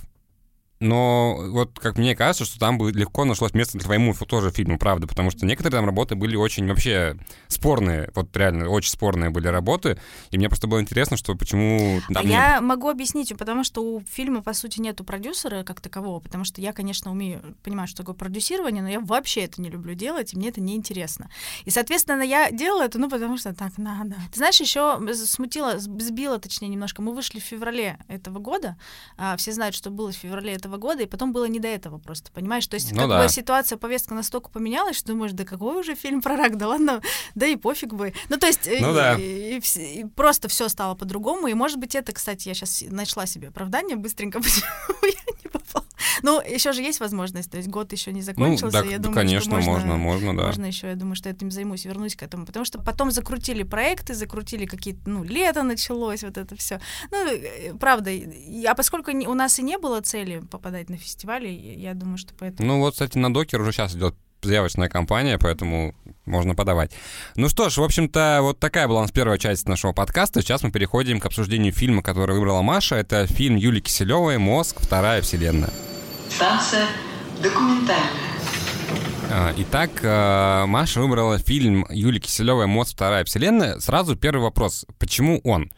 S2: но вот как мне кажется, что там бы легко нашлось место для твоему тоже фильму, правда, потому что некоторые там работы были очень вообще спорные, вот реально очень спорные были работы, и мне просто было интересно, что почему...
S3: Там я не... могу объяснить, потому что у фильма, по сути, нету продюсера как такового, потому что я, конечно, умею, понимаю, что такое продюсирование, но я вообще это не люблю делать, и мне это неинтересно. И, соответственно, я делала это, ну, потому что так надо. Ты знаешь, еще смутила, сбила, точнее, немножко. Мы вышли в феврале этого года, а, все знают, что было в феврале этого года, и потом было не до этого просто, понимаешь? То есть ну, как да. бы ситуация, повестка настолько поменялась, что думаешь, да какой уже фильм про рак, да ладно, [LAUGHS] да и пофиг бы. Ну, то есть ну, и, да. и, и, и просто все стало по-другому, и, может быть, это, кстати, я сейчас нашла себе оправдание быстренько, [LAUGHS] почему я. Ну, еще же есть возможность, то есть год еще не ну, закончился, ну, да, я думаю,
S2: конечно,
S3: что
S2: можно, можно, можно, да.
S3: Можно еще, я думаю, что я этим займусь, вернусь к этому, потому что потом закрутили проекты, закрутили какие-то, ну, лето началось, вот это все. Ну, э, правда, а поскольку у нас и не было цели попадать на фестивали, я думаю, что поэтому...
S2: Ну, вот, кстати, на Докер уже сейчас идет заявочная кампания, поэтому можно подавать. Ну что ж, в общем-то, вот такая была у нас первая часть нашего подкаста. Сейчас мы переходим к обсуждению фильма, который выбрала Маша. Это фильм Юлии Киселевой «Мозг. Вторая вселенная».
S1: Станция документальная.
S2: А, итак, э, Маша выбрала фильм Юлии Киселевой «Мост. Вторая вселенная». Сразу первый вопрос. Почему он?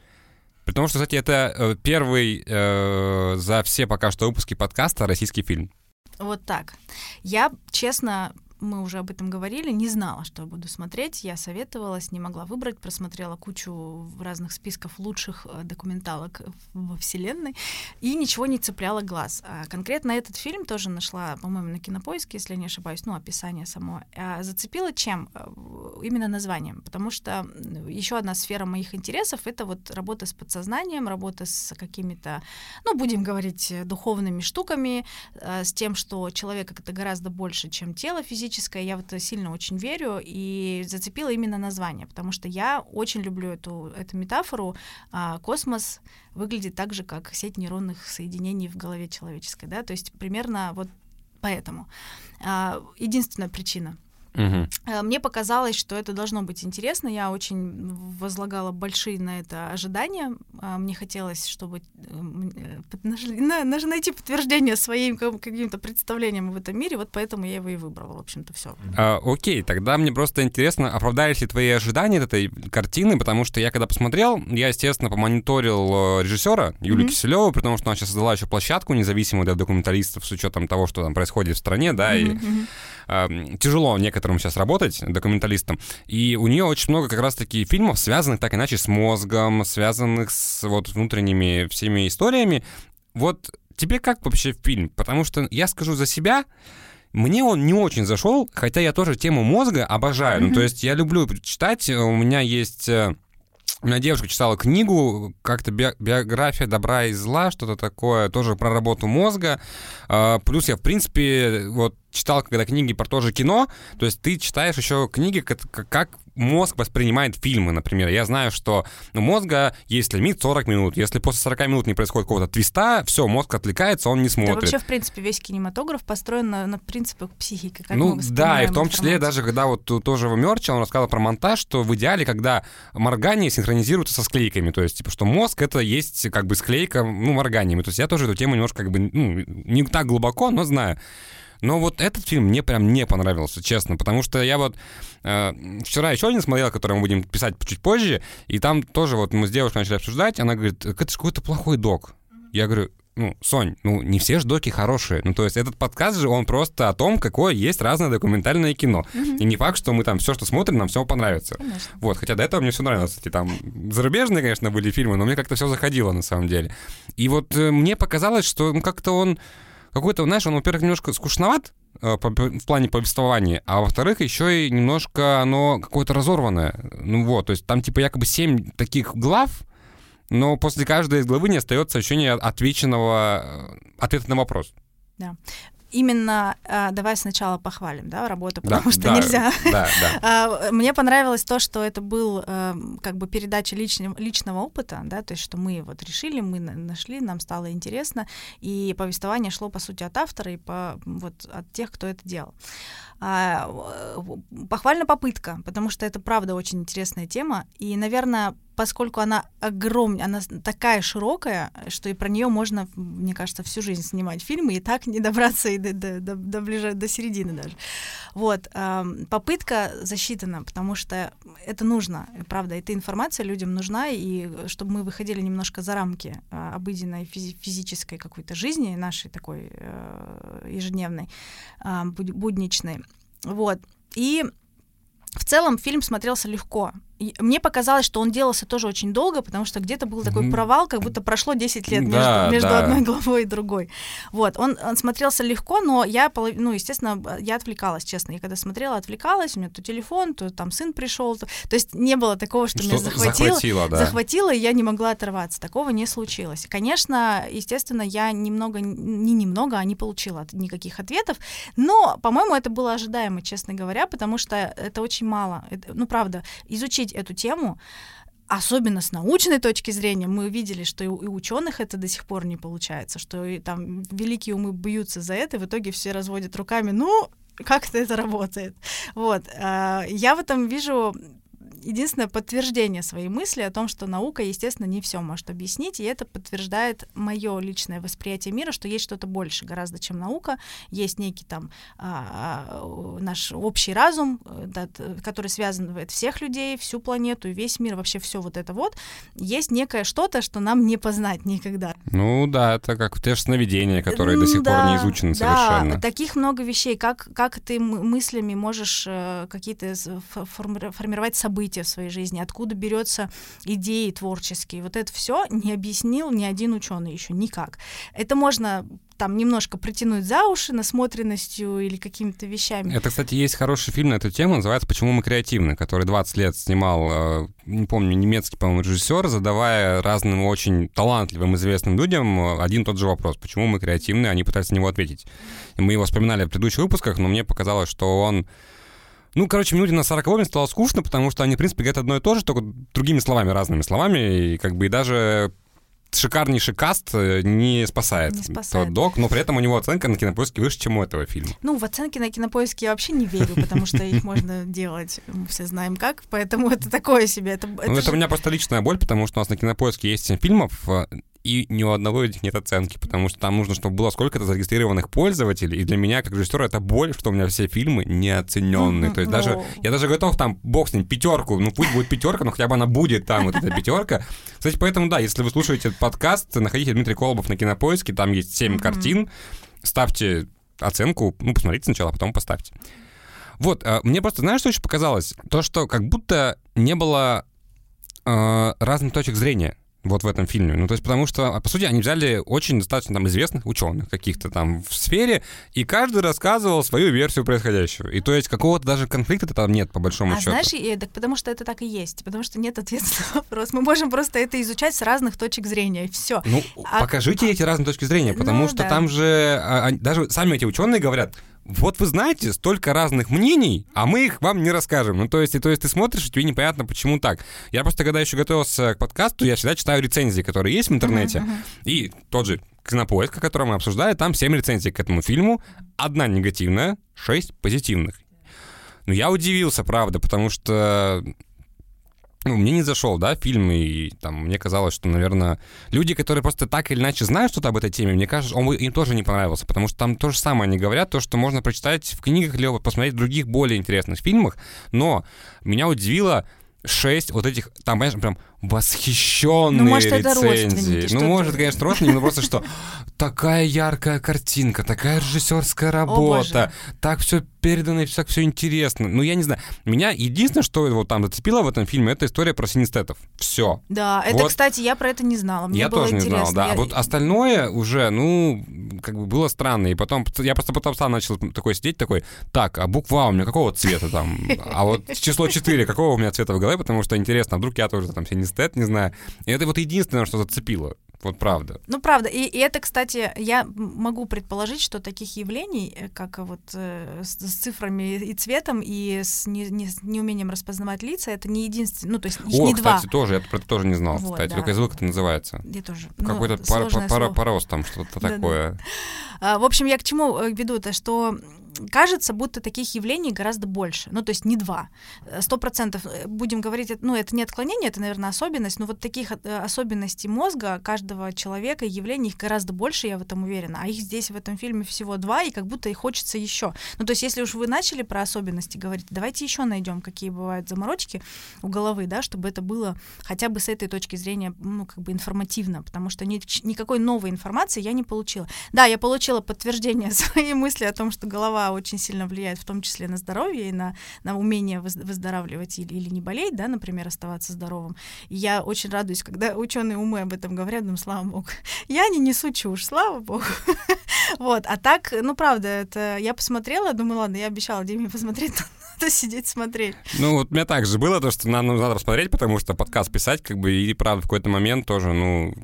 S2: Потому что, кстати, это э, первый э, за все пока что выпуски подкаста российский фильм.
S3: Вот так. Я, честно, мы уже об этом говорили, не знала, что буду смотреть. Я советовалась, не могла выбрать, просмотрела кучу разных списков лучших э, документалок во Вселенной, и ничего не цепляло глаз. А конкретно этот фильм тоже нашла, по-моему, на кинопоиске, если я не ошибаюсь, ну, описание само. А зацепило чем? Э, именно названием, потому что еще одна сфера моих интересов — это вот работа с подсознанием, работа с какими-то, ну, будем говорить, духовными штуками, э, с тем, что человек — это гораздо больше, чем тело физическое, фантастическое, я в это сильно очень верю, и зацепила именно название, потому что я очень люблю эту, эту метафору. А, космос выглядит так же, как сеть нейронных соединений в голове человеческой, да, то есть примерно вот поэтому. А, единственная причина — Угу. Мне показалось, что это должно быть интересно. Я очень возлагала большие на это ожидания. А, мне хотелось, чтобы э, даже найти подтверждение своим каким-то представлениям в этом мире. Вот поэтому я его и выбрала. В общем-то, все.
S2: А, окей, тогда мне просто интересно, оправдались ли твои ожидания этой картины, потому что я когда посмотрел, я, естественно, помониторил э, режиссера Юлию mm-hmm. Киселеву, потому что она сейчас создала еще площадку независимую для документалистов с учетом того, что там происходит в стране, да, mm-hmm. и э, тяжело некоторым сейчас работать, документалистам, и у нее очень много как раз-таки фильмов, связанных так иначе с мозгом, связанных с вот внутренними всеми историями. Вот тебе как вообще фильм? Потому что я скажу за себя, мне он не очень зашел, хотя я тоже тему мозга обожаю. Mm-hmm. Ну, то есть я люблю читать, у меня есть... Э, у меня девушка читала книгу, как-то биография добра и зла, что-то такое, тоже про работу мозга. А, плюс я, в принципе, вот читал когда книги про то же кино, то есть ты читаешь еще книги, как, как мозг воспринимает фильмы, например. Я знаю, что у мозга есть лимит 40 минут. Если после 40 минут не происходит какого-то твиста, все, мозг отвлекается, он не смотрит. Да,
S3: вообще, в принципе, весь кинематограф построен на, на принципах психики. Как
S2: ну да, и в том числе даже, когда вот тоже в Мерче он рассказал про монтаж, что в идеале, когда моргание синхронизируется со склейками, то есть, типа, что мозг это есть как бы склейка, ну, морганиями. То есть я тоже эту тему немножко как бы, ну, не так глубоко, но знаю. Но вот этот фильм мне прям не понравился, честно, потому что я вот э, вчера еще один смотрел, который мы будем писать чуть позже, и там тоже вот мы с девушкой начали обсуждать, она говорит, это же какой-то плохой док. Я говорю, ну, Сонь, ну, не все же доки хорошие. Ну, то есть этот подкаст же, он просто о том, какое есть разное документальное кино. Mm-hmm. И не факт, что мы там все, что смотрим, нам все понравится. Конечно. Вот, хотя до этого мне все нравилось. Кстати, там зарубежные, конечно, были фильмы, но мне как-то все заходило на самом деле. И вот э, мне показалось, что ну, как-то он какой-то, знаешь, он, во-первых, немножко скучноват э, в плане повествования, а во-вторых, еще и немножко оно какое-то разорванное. Ну вот, то есть там типа якобы семь таких глав, но после каждой из главы не остается ощущение отвеченного э, ответа на вопрос.
S3: Да именно э, давай сначала похвалим, да, работу, потому да, что да, нельзя.
S2: Да, да.
S3: э, [LAUGHS] мне понравилось то, что это был э, как бы передача личного, личного опыта, да, то есть что мы вот решили, мы нашли, нам стало интересно, и повествование шло по сути от автора и по вот от тех, кто это делал. А, похвальна попытка, потому что это правда очень интересная тема, и, наверное, поскольку она огромная, она такая широкая, что и про нее можно, мне кажется, всю жизнь снимать фильмы и так не добраться и до, до, до, до, ближе, до середины даже. Вот. Попытка засчитана, потому что это нужно, правда, эта информация людям нужна, и чтобы мы выходили немножко за рамки а, обыденной физи- физической какой-то жизни, нашей такой э, ежедневной, будничной. Вот. И в целом фильм смотрелся легко мне показалось, что он делался тоже очень долго, потому что где-то был такой провал, как будто прошло 10 лет да, между, между да. одной главой и другой. Вот, он, он смотрелся легко, но я, ну, естественно, я отвлекалась, честно. Я когда смотрела, отвлекалась, у меня то телефон, то там сын пришел, то, то есть не было такого, что, что меня захватило, захватило, да. захватило, и я не могла оторваться. Такого не случилось. Конечно, естественно, я немного, не немного, а не получила никаких ответов, но, по-моему, это было ожидаемо, честно говоря, потому что это очень мало. Это, ну, правда, изучить эту тему, особенно с научной точки зрения, мы увидели, что и ученых это до сих пор не получается, что и там великие умы бьются за это, и в итоге все разводят руками, ну, как-то это работает. Вот. А, я в этом вижу единственное подтверждение своей мысли о том, что наука, естественно, не все может объяснить, и это подтверждает мое личное восприятие мира, что есть что-то больше гораздо, чем наука, есть некий там а, а, наш общий разум, э, да, который связывает всех людей, всю планету, весь мир, вообще все вот это вот, есть некое что-то, что нам не познать никогда.
S2: Ну да, это как те же сновидения, которые до сих да, пор не изучены да, совершенно.
S3: таких много вещей, как, как ты мыслями можешь э, какие-то формировать события в своей жизни, откуда берется идеи творческие. Вот это все не объяснил ни один ученый еще никак. Это можно там немножко притянуть за уши насмотренностью или какими-то вещами.
S2: Это, кстати, есть хороший фильм на эту тему, называется «Почему мы креативны», который 20 лет снимал, э, не помню, немецкий, по-моему, режиссер, задавая разным очень талантливым, известным людям э, один и тот же вопрос. Почему мы креативны? Они пытаются на него ответить. И мы его вспоминали в предыдущих выпусках, но мне показалось, что он ну, короче, минуте на 40 мне стало скучно, потому что они, в принципе, говорят одно и то же, только другими словами, разными словами, и как бы и даже шикарнейший каст э, не спасает, не спасает. тот док, но при этом у него оценка на кинопоиске выше, чем у этого фильма.
S3: Ну, в оценке на кинопоиске я вообще не верю, потому что их можно делать, мы все знаем как, поэтому это такое себе. Это,
S2: это, ну, это у меня просто личная боль, потому что у нас на кинопоиске есть 7 фильмов, э, и ни у одного из них нет оценки, потому что там нужно, чтобы было сколько-то зарегистрированных пользователей, и для меня, как режиссера, это боль, что у меня все фильмы неоцененные. То есть даже, я даже готов там, бог с ним, пятерку, ну пусть будет пятерка, но хотя бы она будет там, вот эта пятерка. Кстати, поэтому, да, если вы слушаете этот подкаст, находите Дмитрий Колобов на Кинопоиске, там есть 7 картин, ставьте оценку, ну, посмотрите сначала, а потом поставьте. Вот, а, мне просто, знаешь, что еще показалось? То, что как будто не было э, разных точек зрения вот в этом фильме. Ну, то есть потому что, по сути, они взяли очень достаточно там известных ученых каких-то там в сфере, и каждый рассказывал свою версию происходящего. И то есть какого-то даже конфликта там нет, по большому
S3: а
S2: счету.
S3: знаешь, и, так потому что это так и есть, потому что нет ответа на вопрос. Мы можем просто это изучать с разных точек зрения, и все.
S2: Ну, а... покажите эти разные точки зрения, потому ну, что да. там же а, а, даже сами эти ученые говорят, вот вы знаете, столько разных мнений, а мы их вам не расскажем. Ну, то есть, то есть ты смотришь, и тебе непонятно, почему так. Я просто, когда еще готовился к подкасту, я всегда читаю рецензии, которые есть в интернете. Uh-huh, uh-huh. И тот же Кинопоиск, который мы обсуждали, там 7 рецензий к этому фильму. Одна негативная, 6 позитивных. Но я удивился, правда, потому что ну, мне не зашел, да, фильм, и там мне казалось, что, наверное, люди, которые просто так или иначе знают что-то об этой теме, мне кажется, он им тоже не понравился, потому что там то же самое они говорят, то, что можно прочитать в книгах или посмотреть в других более интересных фильмах, но меня удивило шесть вот этих, там, понимаешь, прям восхищенные ну, может, рецензии. ну, может, конечно, родственники, но просто что такая яркая картинка, такая режиссерская работа, так все передано и так все интересно. Ну, я не знаю. Меня единственное, что вот там зацепило в этом фильме, это история про синестетов. Все.
S3: Да, это, вот. кстати, я про это не знала. Мне
S2: я
S3: было
S2: тоже
S3: интересно.
S2: не знал, да. Я... А вот остальное уже, ну, как бы было странно. И потом, я просто потом сам начал такой сидеть, такой, так, а буква у меня какого цвета там? А вот число 4, какого у меня цвета в голове? Потому что интересно, а вдруг я тоже там синестет, не знаю. И это вот единственное, что зацепило. Вот правда.
S3: Ну, правда. И, и это, кстати, я могу предположить, что таких явлений, э, как вот э, с, с цифрами и цветом, и с, не, не, с неумением распознавать лица, это не единственное. Ну, то есть
S2: О,
S3: не
S2: кстати,
S3: два.
S2: тоже, я про это тоже не знал, вот, кстати. Да. Только я забыл, как это называется.
S3: Я тоже.
S2: Какой-то ну, пар, пар, пар, парос там, что-то такое.
S3: А, в общем, я к чему э, веду-то, что кажется, будто таких явлений гораздо больше. Ну, то есть не два. Сто процентов э, будем говорить, ну, это не отклонение, это, наверное, особенность, но вот таких э, особенностей мозга каждого человека, явлений их гораздо больше, я в этом уверена. А их здесь в этом фильме всего два, и как будто и хочется еще. Ну, то есть если уж вы начали про особенности говорить, давайте еще найдем, какие бывают заморочки у головы, да, чтобы это было хотя бы с этой точки зрения, ну, как бы информативно, потому что ни, никакой новой информации я не получила. Да, я получила подтверждение [LAUGHS] своей мысли о том, что голова очень сильно влияет в том числе на здоровье и на, на умение выздоравливать или, или не болеть, да, например, оставаться здоровым. И я очень радуюсь, когда ученые умы об этом говорят, думаю, слава богу. [LAUGHS] Я не несу чушь, слава богу. [LAUGHS] вот, а так, ну, правда, это я посмотрела, думаю, ладно, я обещала Диме посмотреть, [LAUGHS] надо сидеть смотреть.
S2: Ну, вот у меня так же было, то, что нам надо посмотреть, потому что подкаст писать, как бы, и, правда, в какой-то момент тоже, ну,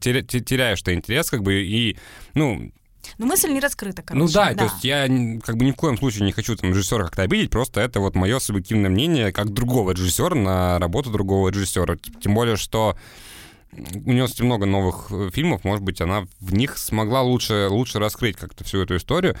S2: теряешь что интерес, как бы, и, ну,
S3: но мысль не раскрыта, короче.
S2: Ну да, да, то есть я как бы ни в коем случае не хочу там режиссера как-то обидеть, просто это вот мое субъективное мнение как другого режиссера на работу другого режиссера. Тем более, что у нее, кстати, много новых э, фильмов, может быть, она в них смогла лучше, лучше раскрыть как-то всю эту историю.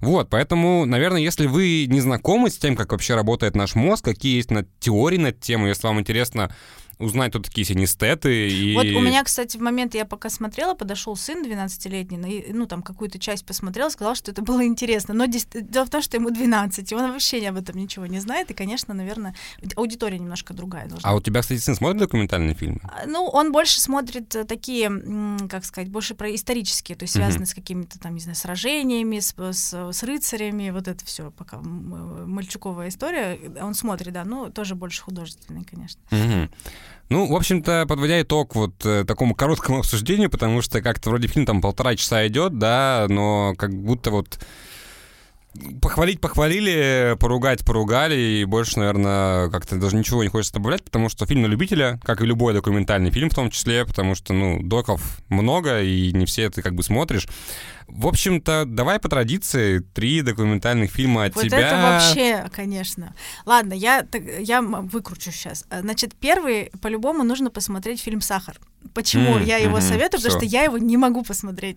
S2: Вот, поэтому, наверное, если вы не знакомы с тем, как вообще работает наш мозг, какие есть на теории на эту тему, если вам интересно узнать, кто такие синестеты. И...
S3: Вот у меня, кстати, в момент я пока смотрела, подошел сын 12-летний, ну, там какую-то часть посмотрел, сказал, что это было интересно. Но дело в том, что ему 12, и он вообще об этом ничего не знает, и, конечно, наверное, аудитория немножко другая должна
S2: А у тебя, кстати, сын смотрит документальные фильмы? А,
S3: ну, он больше смотрит э, такие, как сказать, больше про исторические, то есть связанные uh-huh. с какими-то там, не знаю, сражениями, с, с, с рыцарями, вот это все пока мальчуковая история. Он смотрит, да, ну, тоже больше художественный, конечно.
S2: Uh-huh. Ну, в общем-то, подводя итог вот э, такому короткому [LAUGHS] обсуждению, потому что как-то вроде фильм там полтора часа идет, да, но как будто вот Похвалить похвалили, поругать поругали, и больше, наверное, как-то даже ничего не хочется добавлять, потому что фильм на любителя, как и любой документальный фильм в том числе, потому что, ну, доков много, и не все ты как бы смотришь. В общем-то, давай по традиции три документальных фильма от
S3: вот
S2: тебя.
S3: Вот это вообще, конечно. Ладно, я, я выкручу сейчас. Значит, первый, по-любому, нужно посмотреть фильм «Сахар». Почему mm, я его mm-hmm, советую? Потому что я его не могу посмотреть.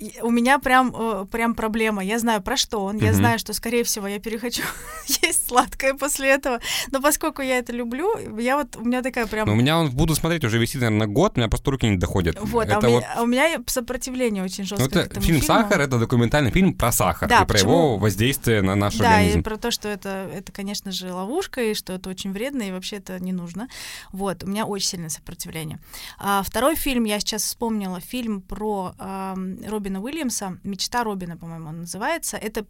S3: И у меня прям, э, прям проблема. Я знаю, про что он. Mm-hmm. Я знаю, что, скорее всего, я перехочу [LAUGHS] есть сладкое после этого. Но поскольку я это люблю, я вот, у меня такая прям...
S2: Но у меня он буду смотреть уже висит, наверное, год, у меня просто руки не доходят.
S3: Вот, а,
S2: это
S3: у
S2: вот...
S3: меня, а у меня сопротивление очень жесткое
S2: ну, это фильм. «Сахар» — это документальный фильм про сахар да, и про почему? его воздействие на наш
S3: да,
S2: организм.
S3: Да, и про то, что это, это, конечно же, ловушка, и что это очень вредно, и вообще это не нужно. Вот, у меня очень сильное сопротивление. А, второй фильм я сейчас вспомнила фильм про э, Робина Уильямса, «Мечта Робина», по-моему, он называется. Это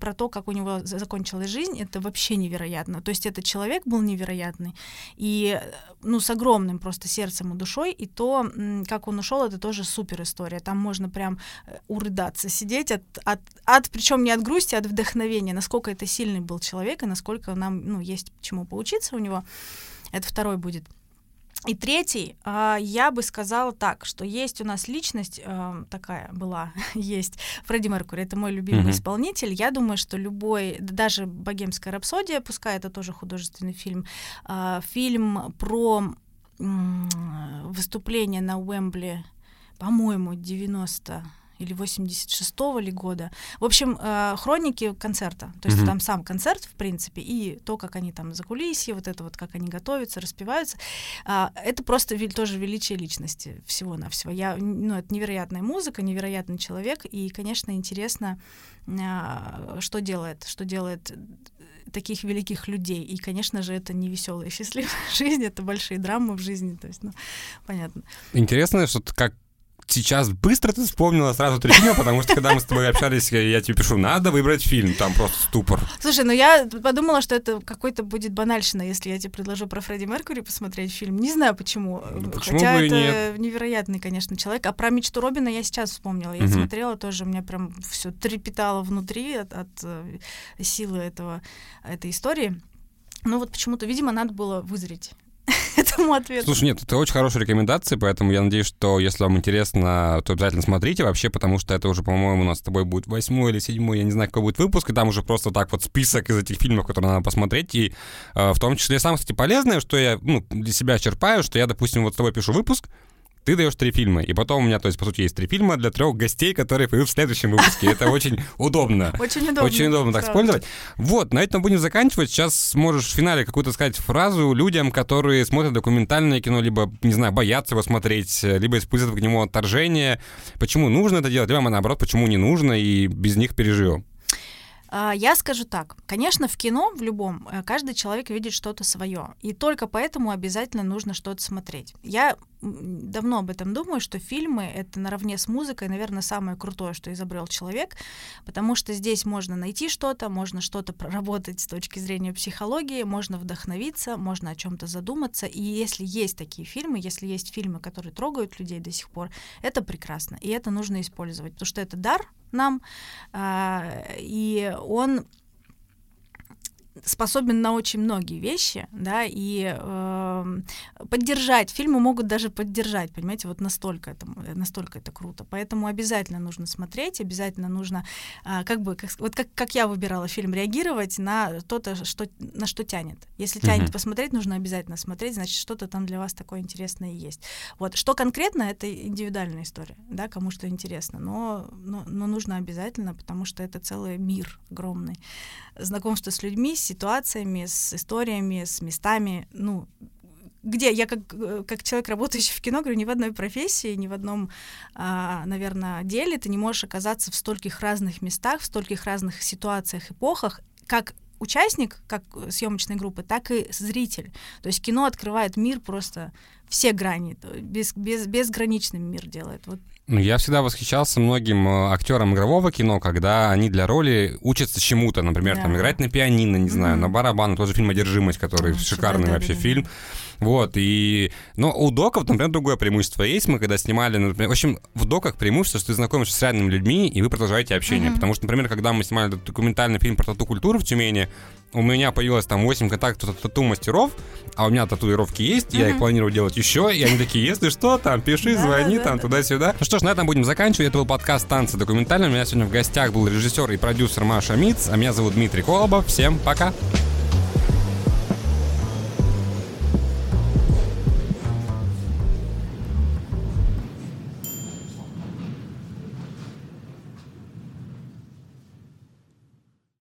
S3: про то, как у него закончилась жизнь. Это вообще невероятно. То есть этот человек был невероятный и ну с огромным просто сердцем и душой. И то, как он ушел, это тоже супер история. Там можно прям э, урыдаться, сидеть от, от, от причем не от грусти, а от вдохновения. Насколько это сильный был человек и насколько нам ну есть чему поучиться у него. Это второй будет. И третий, а, я бы сказала так, что есть у нас личность а, такая была, [LAUGHS] есть Фредди Меркури, это мой любимый mm-hmm. исполнитель. Я думаю, что любой, даже «Богемская рапсодия», пускай это тоже художественный фильм, а, фильм про выступление на Уэмбли, по-моему, 90 или 86-го ли года. В общем, э, хроники концерта. То есть mm-hmm. там сам концерт, в принципе, и то, как они там за кулисье, вот это вот, как они готовятся, распеваются. Э, это просто вел- тоже величие личности всего-навсего. Я, ну, это невероятная музыка, невероятный человек, и, конечно, интересно, э, что делает, что делает таких великих людей. И, конечно же, это не веселая счастливая [LAUGHS] жизнь, это большие драмы в жизни. То есть, ну, понятно.
S2: Интересно, что как сейчас быстро ты вспомнила сразу три фильма, потому что когда мы с тобой общались, я тебе пишу, надо выбрать фильм, там просто ступор.
S3: Слушай, ну я подумала, что это какой-то будет банальщина, если я тебе предложу про Фредди Меркьюри посмотреть фильм. Не знаю почему.
S2: Да почему
S3: Хотя
S2: бы
S3: это
S2: нет?
S3: невероятный, конечно, человек. А про мечту Робина я сейчас вспомнила. Я угу. смотрела тоже, у меня прям все трепетало внутри от, от э, силы этого, этой истории. Ну вот почему-то, видимо, надо было вызреть этому ответу.
S2: Слушай, нет, это очень хорошая рекомендация, поэтому я надеюсь, что если вам интересно, то обязательно смотрите вообще, потому что это уже, по-моему, у нас с тобой будет восьмой или седьмой, я не знаю, какой будет выпуск, и там уже просто так вот список из этих фильмов, которые надо посмотреть, и э, в том числе самое, кстати, полезное, что я ну, для себя черпаю, что я, допустим, вот с тобой пишу выпуск, ты даешь три фильма, и потом у меня, то есть, по сути, есть три фильма для трех гостей, которые появятся в следующем выпуске. Это очень удобно. [LAUGHS]
S3: Очень удобно.
S2: Очень удобно так использовать. Вот, на этом будем заканчивать. Сейчас сможешь в финале какую-то сказать фразу людям, которые смотрят документальное кино, либо, не знаю, боятся его смотреть, либо испытывают к нему отторжение. Почему нужно это делать, либо, наоборот, почему не нужно, и без них переживем.
S3: А, я скажу так. Конечно, в кино, в любом, э, каждый человек видит что-то свое. И только поэтому обязательно нужно что-то смотреть. Я давно об этом думаю, что фильмы — это наравне с музыкой, наверное, самое крутое, что изобрел человек, потому что здесь можно найти что-то, можно что-то проработать с точки зрения психологии, можно вдохновиться, можно о чем то задуматься. И если есть такие фильмы, если есть фильмы, которые трогают людей до сих пор, это прекрасно. И это нужно использовать, потому что это дар нам, а, и он способен на очень многие вещи, да, и э, поддержать. Фильмы могут даже поддержать, понимаете, вот настолько это, настолько это круто. Поэтому обязательно нужно смотреть, обязательно нужно, э, как бы, как, вот как, как я выбирала фильм, реагировать на то-то, что, на что тянет. Если тянет mm-hmm. посмотреть, нужно обязательно смотреть, значит, что-то там для вас такое интересное есть. Вот, что конкретно, это индивидуальная история, да, кому что интересно, но, но, но нужно обязательно, потому что это целый мир огромный. Знакомство с людьми, с ситуациями, с историями, с местами, ну, где я как, как человек, работающий в кино, говорю, ни в одной профессии, ни в одном, а, наверное, деле ты не можешь оказаться в стольких разных местах, в стольких разных ситуациях, эпохах, как участник, как съемочной группы, так и зритель. То есть кино открывает мир просто все грани, без, без, безграничный мир делает. Вот
S2: я всегда восхищался многим э, актерам игрового кино, когда они для роли учатся чему-то, например, да. там играть на пианино, не знаю, mm-hmm. на барабан, тоже фильм «Одержимость», который mm-hmm. шикарный да, вообще да, фильм. Вот, и... Но у доков, например, другое преимущество есть. Мы когда снимали, например... В общем, в доках преимущество, что ты знакомишься с реальными людьми, и вы продолжаете общение. Mm-hmm. Потому что, например, когда мы снимали документальный фильм про тату-культуру в Тюмени, у меня появилось там 8 контактов тату-мастеров, а у меня татуировки есть, mm-hmm. я их планирую делать еще, и они такие, если что, там, пиши, звони, там, туда-сюда. Ну что ж, на этом будем заканчивать. Это был подкаст «Танцы документальные». У меня сегодня в гостях был режиссер и продюсер Маша Миц, а меня зовут Дмитрий Колобов. Всем пока! Пока!